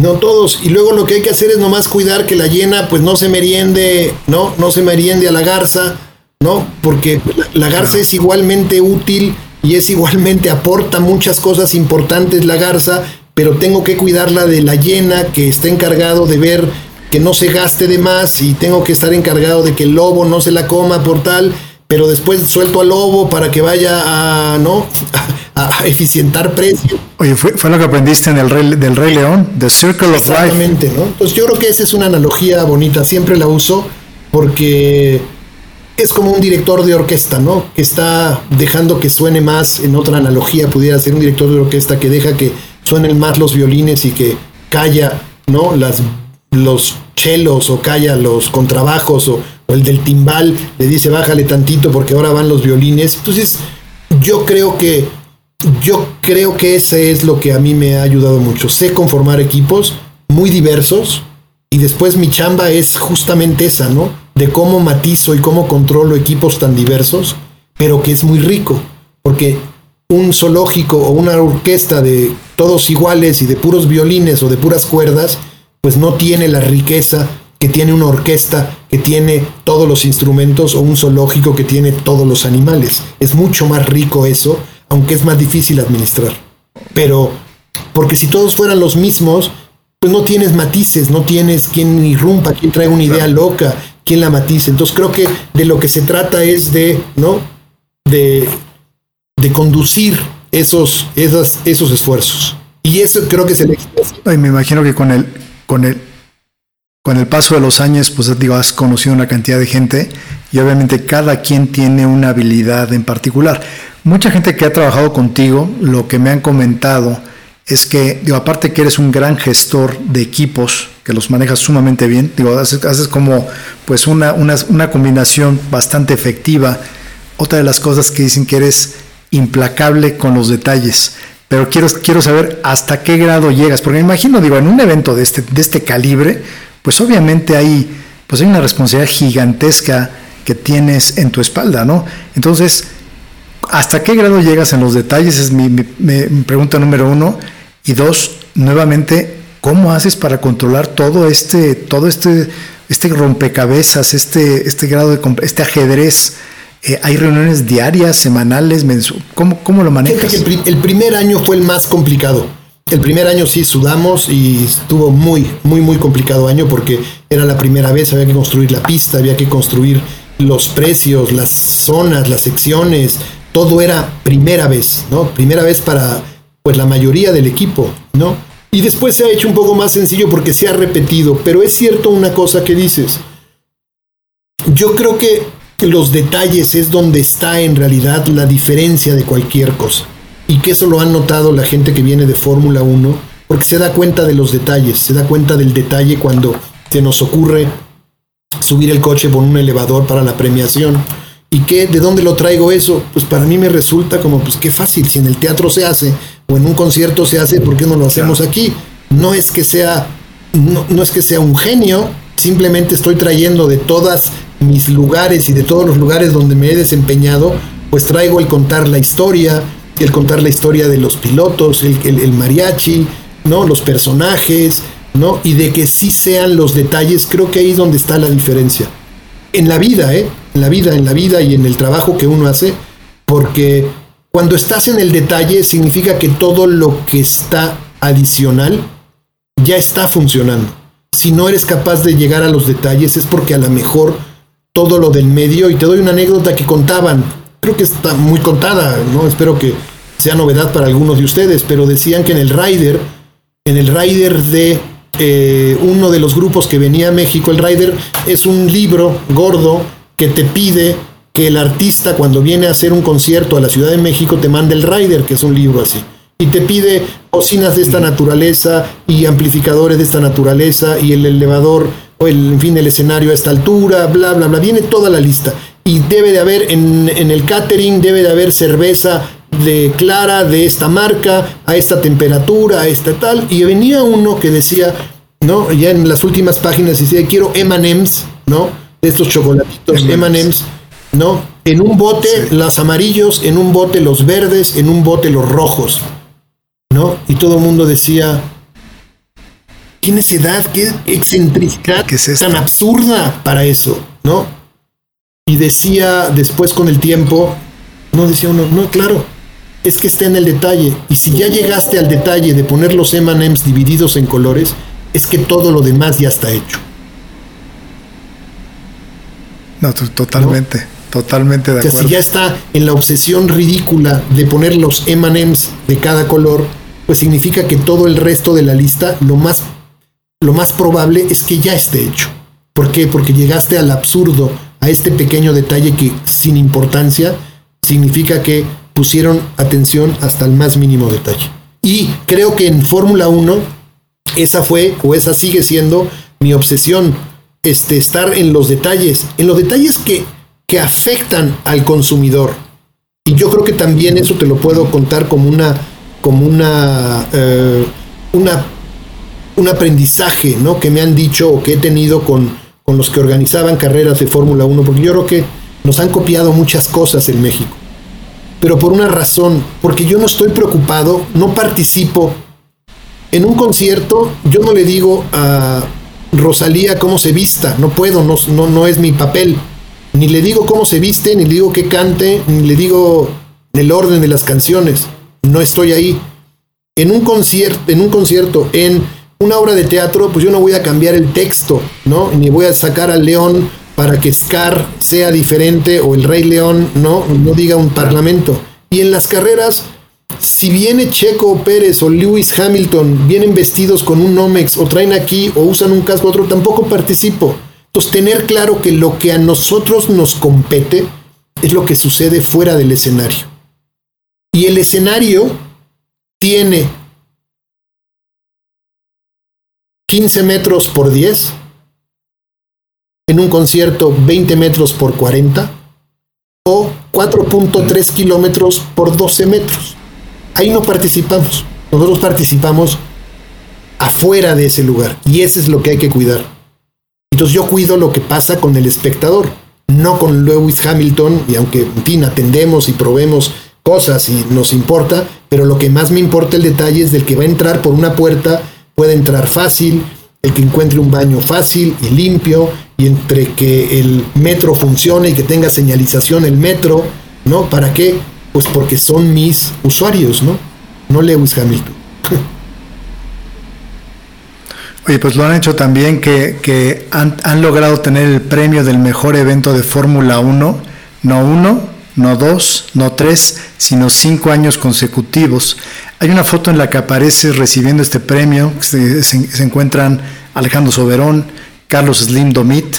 no todos. Y luego lo que hay que hacer es nomás cuidar que la hiena pues no se meriende, ¿no? No se meriende a la garza, ¿no? Porque la, garza es igualmente útil y es igualmente aporta muchas cosas importantes la garza, pero tengo que cuidarla de la hiena que está encargado de ver que no se gaste de más y tengo que estar encargado de que el lobo no se la coma por tal, pero después suelto al lobo para que vaya a, ¿no? a eficientar precio. Oye, fue, fue, lo que aprendiste en el Rey, del Rey León, The Circle of Life. Exactamente, ¿no? Entonces yo creo que esa es una analogía bonita, siempre la uso porque es como un director de orquesta, ¿no? Que está dejando que suene más, en otra analogía pudiera ser un director de orquesta que deja que suenen más los violines y que calla, ¿no? Las, los chelos o calla los contrabajos o, o el del timbal le dice bájale tantito porque ahora van los violines. Entonces yo creo que yo creo que ese es lo que a mí me ha ayudado mucho. Sé conformar equipos muy diversos y después mi chamba es justamente esa, ¿no? De cómo matizo y cómo controlo equipos tan diversos, pero que es muy rico, porque un zoológico o una orquesta de todos iguales y de puros violines o de puras cuerdas, pues no tiene la riqueza que tiene una orquesta que tiene todos los instrumentos o un zoológico que tiene todos los animales. Es mucho más rico eso aunque es más difícil administrar. Pero, porque si todos fueran los mismos, pues no tienes matices, no tienes quien irrumpa, quien trae una idea loca, quien la matice. Entonces creo que de lo que se trata es de, ¿no? De, de conducir esos, esos esfuerzos. Y eso creo que es el Y me imagino que con el, con el, con el paso de los años, pues digo, has conocido una cantidad de gente y obviamente cada quien tiene una habilidad en particular. Mucha gente que ha trabajado contigo, lo que me han comentado es que, digo, aparte que eres un gran gestor de equipos, que los manejas sumamente bien, digo, haces, como pues una, una, una combinación bastante efectiva. Otra de las cosas que dicen que eres implacable con los detalles pero quiero, quiero saber hasta qué grado llegas, porque me imagino, digo, en un evento de este, de este calibre, pues obviamente hay, pues hay una responsabilidad gigantesca que tienes en tu espalda, ¿no? Entonces, ¿hasta qué grado llegas en los detalles? Es mi, pregunta número uno. Y dos, nuevamente, ¿cómo haces para controlar todo este, todo este, este rompecabezas, este, este grado de este ajedrez? Eh, ¿Hay reuniones diarias, semanales, mensuales? ¿Cómo, ¿Cómo, lo manejas? El, el, primer año fue el más complicado. El primer año sí sudamos y estuvo muy, muy, muy complicado año porque era la primera vez, había que construir la pista, había que construir los precios, las zonas, las secciones, todo era primera vez, ¿no? Primera vez para pues la mayoría del equipo, ¿no? Y después se ha hecho un poco más sencillo porque se ha repetido, pero es cierto una cosa que dices. Yo creo que los detalles es donde está en realidad la diferencia de cualquier cosa. Y que eso lo han notado la gente que viene de Fórmula 1, porque se da cuenta de los detalles, se da cuenta del detalle cuando se nos ocurre subir el coche por un elevador para la premiación. ¿Y qué? ¿De dónde lo traigo eso? Pues para mí me resulta como, pues qué fácil, si en el teatro se hace o en un concierto se hace, ¿por qué no lo hacemos aquí? No es que sea, no, no es que sea un genio, simplemente estoy trayendo de todas mis lugares y de todos los lugares donde me he desempeñado, pues traigo el contar la historia, el contar la historia de los pilotos, el, el mariachi, ¿no? Los personajes, ¿no? Y de que sí sean los detalles, creo que ahí es donde está la diferencia. En la vida, ¿eh? En la vida, en la vida y en el trabajo que uno hace, porque cuando estás en el detalle significa que todo lo que está adicional ya está funcionando. Si no eres capaz de llegar a los detalles es porque a lo mejor todo lo del medio, y te doy una anécdota que contaban, creo que está muy contada, ¿no? Espero que sea novedad para algunos de ustedes, pero decían que en el Rider, en el Rider de eh, uno de los grupos que venía a México. El Rider es un libro gordo que te pide que el artista cuando viene a hacer un concierto a la Ciudad de México te mande el Rider, que es un libro así. Y te pide bocinas de esta naturaleza y amplificadores de esta naturaleza y el elevador o el, en fin, el escenario a esta altura, bla, bla, bla. Viene toda la lista. Y debe de haber en, en el catering, debe de haber cerveza de clara de esta marca, a esta temperatura, a esta tal, y venía uno que decía, ¿no? Ya en las últimas páginas decía, quiero M&M's, ¿no? De estos chocolatitos M&M's, ¿no? En un bote los amarillos, en un bote los verdes, en un bote los rojos, ¿no? Y todo el mundo decía, ¿qué necesidad, qué excentricidad ¿Qué es tan absurda para eso, ¿no? Y decía después con el tiempo, no decía uno, no, claro, es que está en el detalle. Y si ya llegaste al detalle de poner los MMs divididos en colores, es que todo lo demás ya está hecho. No, totalmente, totalmente de acuerdo. si ya está en la obsesión ridícula de poner los MMs de cada color, pues significa que todo el resto de la lista, lo más, lo más probable es que ya esté hecho. ¿Por qué? Porque llegaste al absurdo, a este pequeño detalle que sin importancia significa que pusieron atención hasta el más mínimo detalle. Y creo que en Fórmula 1 esa fue o esa sigue siendo mi obsesión, este, estar en los detalles, en los detalles que, que afectan al consumidor. Y yo creo que también eso te lo puedo contar como una, como una, eh, una un aprendizaje ¿no? que me han dicho o que he tenido con, con los que organizaban carreras de Fórmula 1, porque yo creo que nos han copiado muchas cosas en México pero por una razón, porque yo no estoy preocupado, no participo. En un concierto yo no le digo a Rosalía cómo se vista, no puedo, no, no, es mi papel. Ni le digo cómo se viste, ni le digo qué cante, ni le digo el orden de las canciones. No estoy ahí. En un concierto, en un concierto, en una obra de teatro, pues yo no voy a cambiar el texto, ¿no? Ni voy a sacar al león para que Scar sea diferente o el Rey León no, no diga un parlamento. Y en las carreras si viene Checo Pérez o Lewis Hamilton, vienen vestidos con un Nomex o traen aquí o usan un casco otro, tampoco participo. Entonces, tener claro que lo que a nosotros nos compete es lo que sucede fuera del escenario. Y el escenario tiene 15 metros por 10, en un concierto 20 metros por 40 o 4.3 kilómetros por 12 metros. Ahí no participamos. Nosotros participamos afuera de ese lugar y ese es lo que hay que cuidar. Entonces yo cuido lo que pasa con el espectador, no con Lewis Hamilton y aunque en fin atendemos y probemos cosas y nos importa, pero lo que más me importa el detalle es del que va a entrar por una puerta, puede entrar fácil, el que encuentre un baño fácil y limpio, y entre que el metro funcione y que tenga señalización el metro, ¿no? ¿Para qué? Pues porque son mis usuarios, ¿no? No Lewis Hamilton. Oye, pues lo han hecho también que, han, han, logrado tener el premio del mejor evento de Fórmula 1, no uno, no dos, no tres, sino cinco años consecutivos. Hay una foto en la que aparece recibiendo este premio, se, encuentran Alejandro Soberón, Carlos Slim Domit,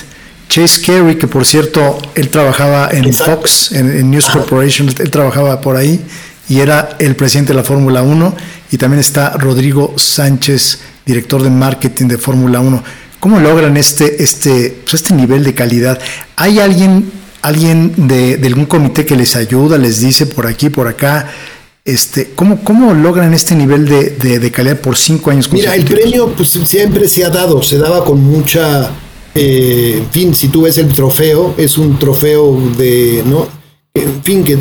Chase Carey, que por cierto, él trabajaba en Fox, en, News Corporation, él trabajaba por ahí y era el presidente de la Fórmula 1, y también está Rodrigo Sánchez, director de marketing de Fórmula 1. ¿Cómo logran este, este, pues este nivel de calidad? ¿Hay alguien, alguien de, de algún comité que les ayuda, les dice por aquí, por acá? Este, ¿cómo, ¿Cómo logran este nivel de, calidad por cinco años? Mira, el premio pues, siempre se ha dado, se daba con mucha... Eh, en fin, si tú ves el trofeo, es un trofeo de, ¿no? En fin, que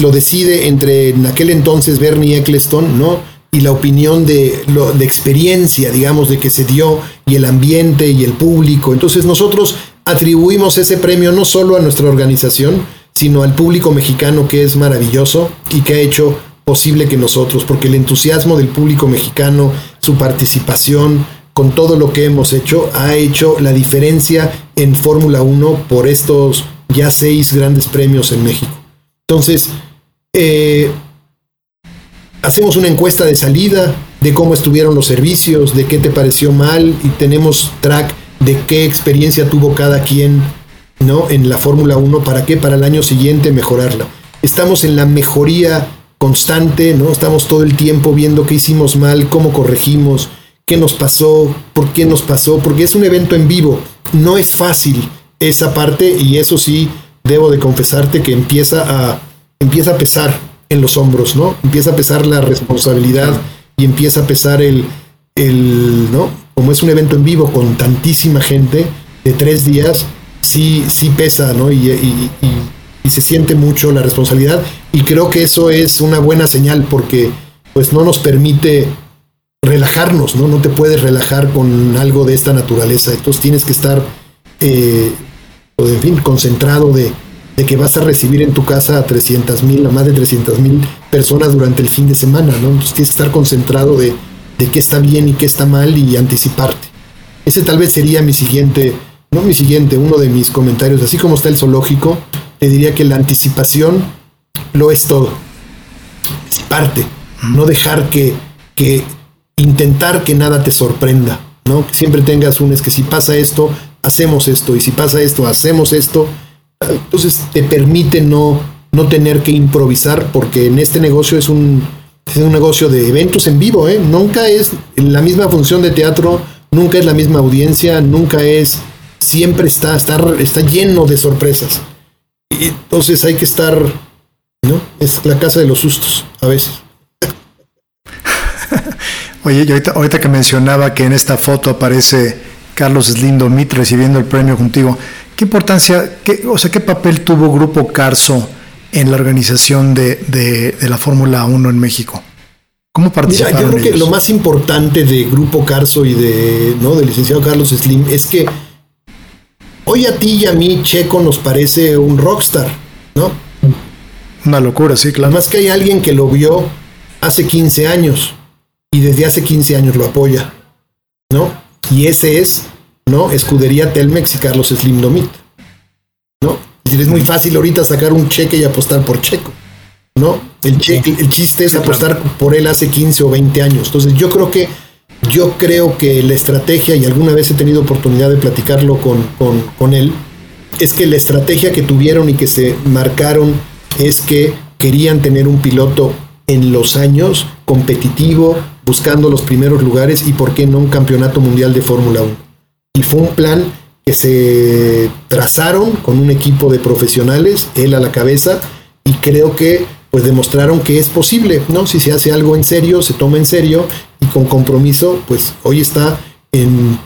lo decide entre en aquel entonces Bernie Eccleston, ¿no? Y la opinión de, lo, de experiencia, digamos, de que se dio, y el ambiente y el público. Entonces nosotros atribuimos ese premio no solo a nuestra organización, sino al público mexicano que es maravilloso y que ha hecho posible que nosotros, porque el entusiasmo del público mexicano, su participación con todo lo que hemos hecho, ha hecho la diferencia en Fórmula 1 por estos ya seis grandes premios en México. Entonces, eh, hacemos una encuesta de salida de cómo estuvieron los servicios, de qué te pareció mal y tenemos track de qué experiencia tuvo cada quien ¿no? En la Fórmula 1, ¿para qué? Para el año siguiente mejorarla. Estamos en la mejoría constante, ¿no? Estamos todo el tiempo viendo qué hicimos mal, cómo corregimos, qué nos pasó, por qué nos pasó, porque es un evento en vivo. No es fácil esa parte y eso sí, debo de confesarte que empieza a, empieza a pesar en los hombros, ¿no? Empieza a pesar la responsabilidad y empieza a pesar el, el, ¿no? Como es un evento en vivo con tantísima gente de tres días, sí, sí pesa, ¿no? Y, se siente mucho la responsabilidad. Y creo que eso es una buena señal porque pues no nos permite relajarnos, ¿no? No te puedes relajar con algo de esta naturaleza. Entonces tienes que estar, eh, en fin, concentrado de, que vas a recibir en tu casa a 300 mil, a más de 300 mil personas durante el fin de semana, ¿no? Entonces tienes que estar concentrado de, de qué está bien y qué está mal y anticiparte. Ese tal vez sería mi siguiente no mi siguiente, uno de mis comentarios, así como está el zoológico, te diría que la anticipación lo es todo. Es parte. No dejar que, que intentar que nada te sorprenda, ¿no? Que siempre tengas un es que si pasa esto, hacemos esto, y si pasa esto, hacemos esto. Entonces te permite no, no tener que improvisar, porque en este negocio es un, es un negocio de eventos en vivo, ¿eh? Nunca es la misma función de teatro, nunca es la misma audiencia, nunca es siempre está, está, está lleno de sorpresas. Y entonces hay que estar, ¿no? Es la casa de los sustos, a veces. Oye, ahorita, que mencionaba que en esta foto aparece Carlos Slindo Mit recibiendo el premio contigo, ¿qué importancia, qué, o sea, qué papel tuvo Grupo Carso en la organización de, la Fórmula 1 en México? ¿Cómo participaron Mira, yo creo que lo más importante de Grupo Carso y de, ¿no? del licenciado Carlos Slim es que Hoy a ti y a mí Checo nos parece un rockstar, ¿no? Una locura, sí, claro. Más que hay alguien que lo vio hace 15 años y desde hace 15 años lo apoya, ¿no? Y ese es, ¿no? Escudería Telmex y Carlos Slim Domit. Es muy fácil ahorita sacar un cheque y apostar por Checo, ¿no? El, el, chiste es apostar por él hace 15 o 20 años. Entonces yo creo que yo creo que la estrategia, y alguna vez he tenido oportunidad de platicarlo con, con, con él, es que la estrategia que tuvieron y que se marcaron es que querían tener un piloto en los años competitivo, buscando los primeros lugares y por qué no un campeonato mundial de Fórmula 1. Y fue un plan que se trazaron con un equipo de profesionales, él a la cabeza, y creo que pues demostraron que es posible, ¿no? Si se hace algo en serio, se toma en serio y con compromiso, pues hoy está en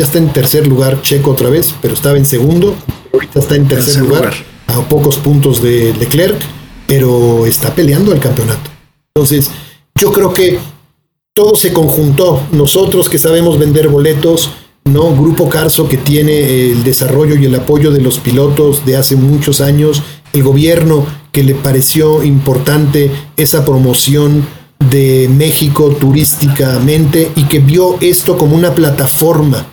ya está en tercer lugar Checo otra vez, pero estaba en segundo, ahorita está en tercer, lugar, a pocos puntos de Leclerc, pero está peleando el campeonato. Entonces, yo creo que todo se conjuntó. Nosotros que sabemos vender boletos, ¿no? Grupo Carso que tiene el desarrollo y el apoyo de los pilotos de hace muchos años, el gobierno que le pareció importante esa promoción de México turísticamente y que vio esto como una plataforma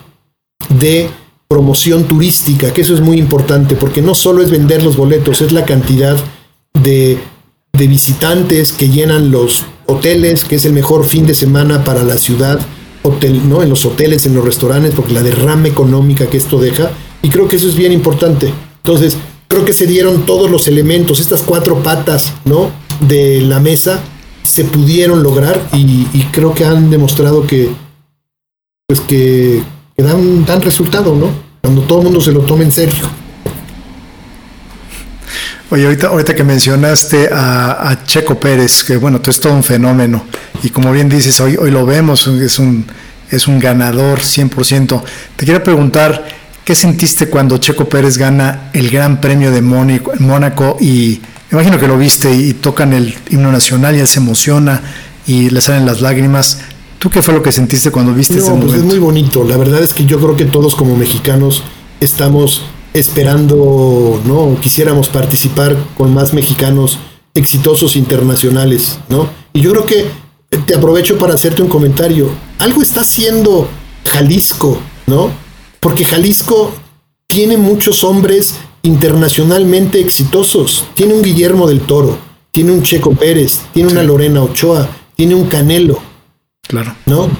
de promoción turística, que eso es muy importante, porque no solo es vender los boletos, es la cantidad de, visitantes que llenan los hoteles, que es el mejor fin de semana para la ciudad, hotel, ¿no? en los hoteles, en los restaurantes, porque la derrama económica que esto deja, y creo que eso es bien importante. Entonces, creo que se dieron todos los elementos, estas cuatro patas, ¿no? De la mesa se pudieron lograr y, creo que han demostrado que, pues que, dan, dan resultado, ¿no? Cuando todo el mundo se lo toma en serio. Oye, ahorita, ahorita que mencionaste a, Checo Pérez, que bueno, tú es todo un fenómeno, y como bien dices, hoy, hoy lo vemos, es un, es un ganador 100%. Te quiero preguntar, ¿Qué sentiste cuando Checo Pérez gana el Gran Premio de Mónaco y me imagino que lo viste y tocan el himno nacional y él se emociona y le salen las lágrimas? ¿Tú qué fue lo que sentiste cuando viste ese pues Es muy bonito. La verdad es que yo creo que todos como mexicanos estamos esperando, ¿no? Quisiéramos participar con más mexicanos exitosos internacionales, ¿no? Y yo creo que te aprovecho para hacerte un comentario. Algo está haciendo Jalisco, ¿no? porque Jalisco tiene muchos hombres internacionalmente exitosos. Tiene un Guillermo del Toro, tiene un Checo Pérez, tiene una Lorena Ochoa, tiene un Canelo. Claro. ¿No?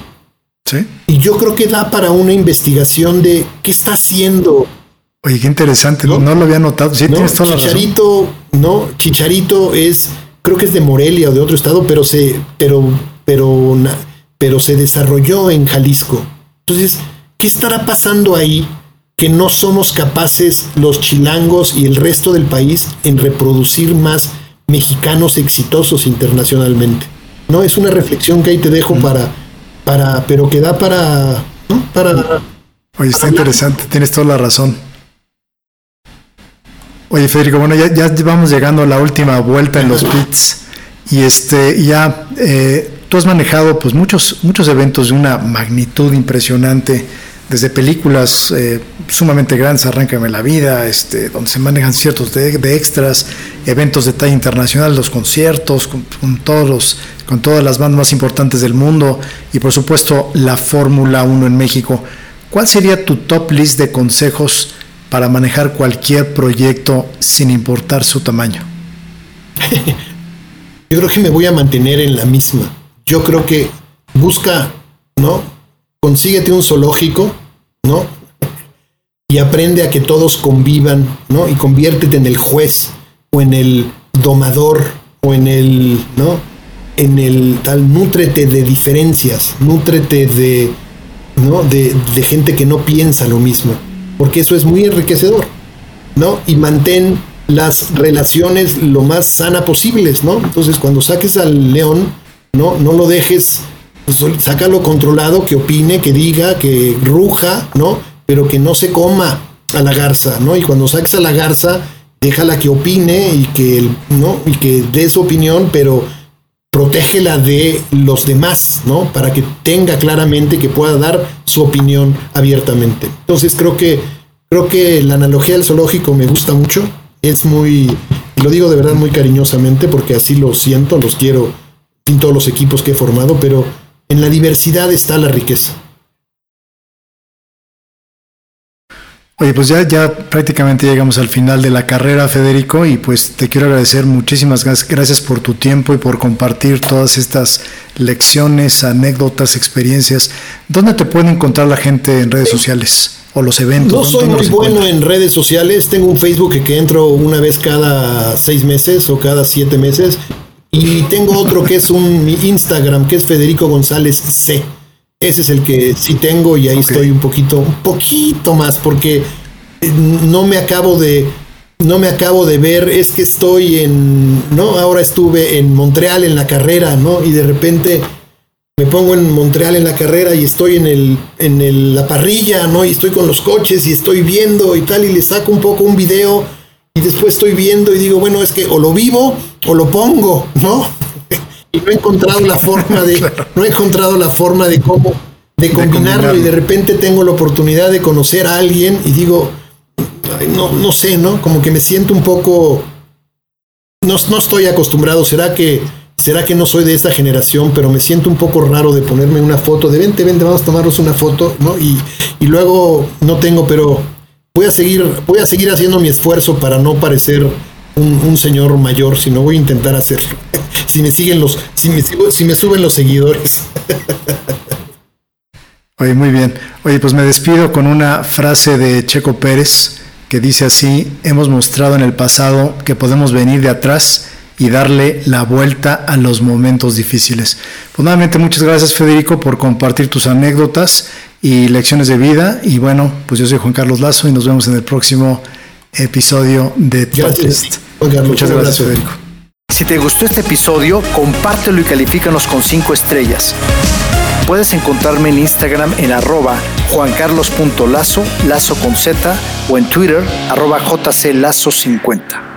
Sí. Y yo creo que da para una investigación de qué está haciendo. Oye, qué interesante, no, lo había notado. Sí, tienes toda Chicharito, ¿no? Chicharito es, creo que es de Morelia o de otro estado, pero se, pero, pero, pero se desarrolló en Jalisco. Entonces, ¿Qué estará pasando ahí que no somos capaces los chilangos y el resto del país en reproducir más mexicanos exitosos internacionalmente? No, es una reflexión que ahí te dejo para, para, pero que da para, para. Oye, está interesante, tienes toda la razón. Oye, Federico, bueno, ya, ya vamos llegando a la última vuelta en los pits y este, ya eh, tú has manejado pues muchos, muchos eventos de una magnitud impresionante desde películas eh, sumamente grandes, Arráncame la vida, este, donde se manejan ciertos de, extras, eventos de talla internacional, los conciertos, con, todos los, con todas las bandas más importantes del mundo y por supuesto la Fórmula 1 en México. ¿Cuál sería tu top list de consejos para manejar cualquier proyecto sin importar su tamaño? Yo creo que me voy a mantener en la misma. Yo creo que busca, ¿no? consíguete un zoológico, ¿no? Y aprende a que todos convivan, ¿no? Y conviértete en el juez o en el domador o en el, ¿no? En el tal, nútrete de diferencias, nútrete de, ¿no? De, de gente que no piensa lo mismo, porque eso es muy enriquecedor, ¿no? Y mantén las relaciones lo más sana posibles, ¿no? Entonces, cuando saques al león, no, no lo dejes pues, sácalo controlado, que opine, que diga, que ruja, ¿no? Pero que no se coma a la garza, ¿no? Y cuando saques a la garza, déjala que opine y que, ¿no? Y que dé su opinión, pero protégela de los demás, ¿no? Para que tenga claramente que pueda dar su opinión abiertamente. Entonces creo que creo que la analogía del zoológico me gusta mucho. Es muy, lo digo de verdad muy cariñosamente porque así lo siento, los quiero en todos los equipos que he formado, pero en la diversidad está la riqueza. Oye, pues ya, ya prácticamente llegamos al final de la carrera, Federico, y pues te quiero agradecer muchísimas gracias por tu tiempo y por compartir todas estas lecciones, anécdotas, experiencias. ¿Dónde te puede encontrar la gente en redes sociales o los eventos? No soy muy bueno en redes sociales, tengo un Facebook que entro una vez cada seis meses o cada siete meses, y tengo otro que es un Instagram, que es Federico González C. Ese es el que sí tengo y ahí estoy un poquito, un poquito más, porque eh, no me acabo de, no me acabo de ver, es que estoy en, ¿no? Ahora estuve en Montreal en la carrera, ¿no? Y de repente me pongo en Montreal en la carrera y estoy en el, en la parrilla, ¿no? Y estoy con los coches y estoy viendo y tal, y le saco un poco un video y después estoy viendo y digo, bueno, es que o lo vivo o lo pongo, ¿no? Y no he encontrado la forma de, no he encontrado la forma de cómo, de combinarlo, y de repente tengo la oportunidad de conocer a alguien y digo, no, no sé, ¿no? Como que me siento un poco, no, no estoy acostumbrado, será que, será que no soy de esa generación, pero me siento un poco raro de ponerme una foto, de vente, vente, vamos a tomarnos una foto, ¿no? Y, y luego no tengo, pero voy a seguir, voy a seguir haciendo mi esfuerzo para no parecer un, señor mayor, si no voy a intentar hacerlo. si me siguen los, si me, si me suben los seguidores. Oye, muy bien. Oye, pues me despido con una frase de Checo Pérez que dice así, hemos mostrado en el pasado que podemos venir de atrás y darle la vuelta a los momentos difíciles. Pues nuevamente muchas gracias Federico por compartir tus anécdotas y lecciones de vida. Y bueno, pues yo soy Juan Carlos Lazo y nos vemos en el próximo episodio de Podcast. Muchas gracias, Federico. Si te gustó este episodio, compártelo y califícanos con 5 estrellas. Puedes encontrarme en Instagram en arroba juancarlos.lazo, lazo con Z, o en Twitter arroba jclazo50.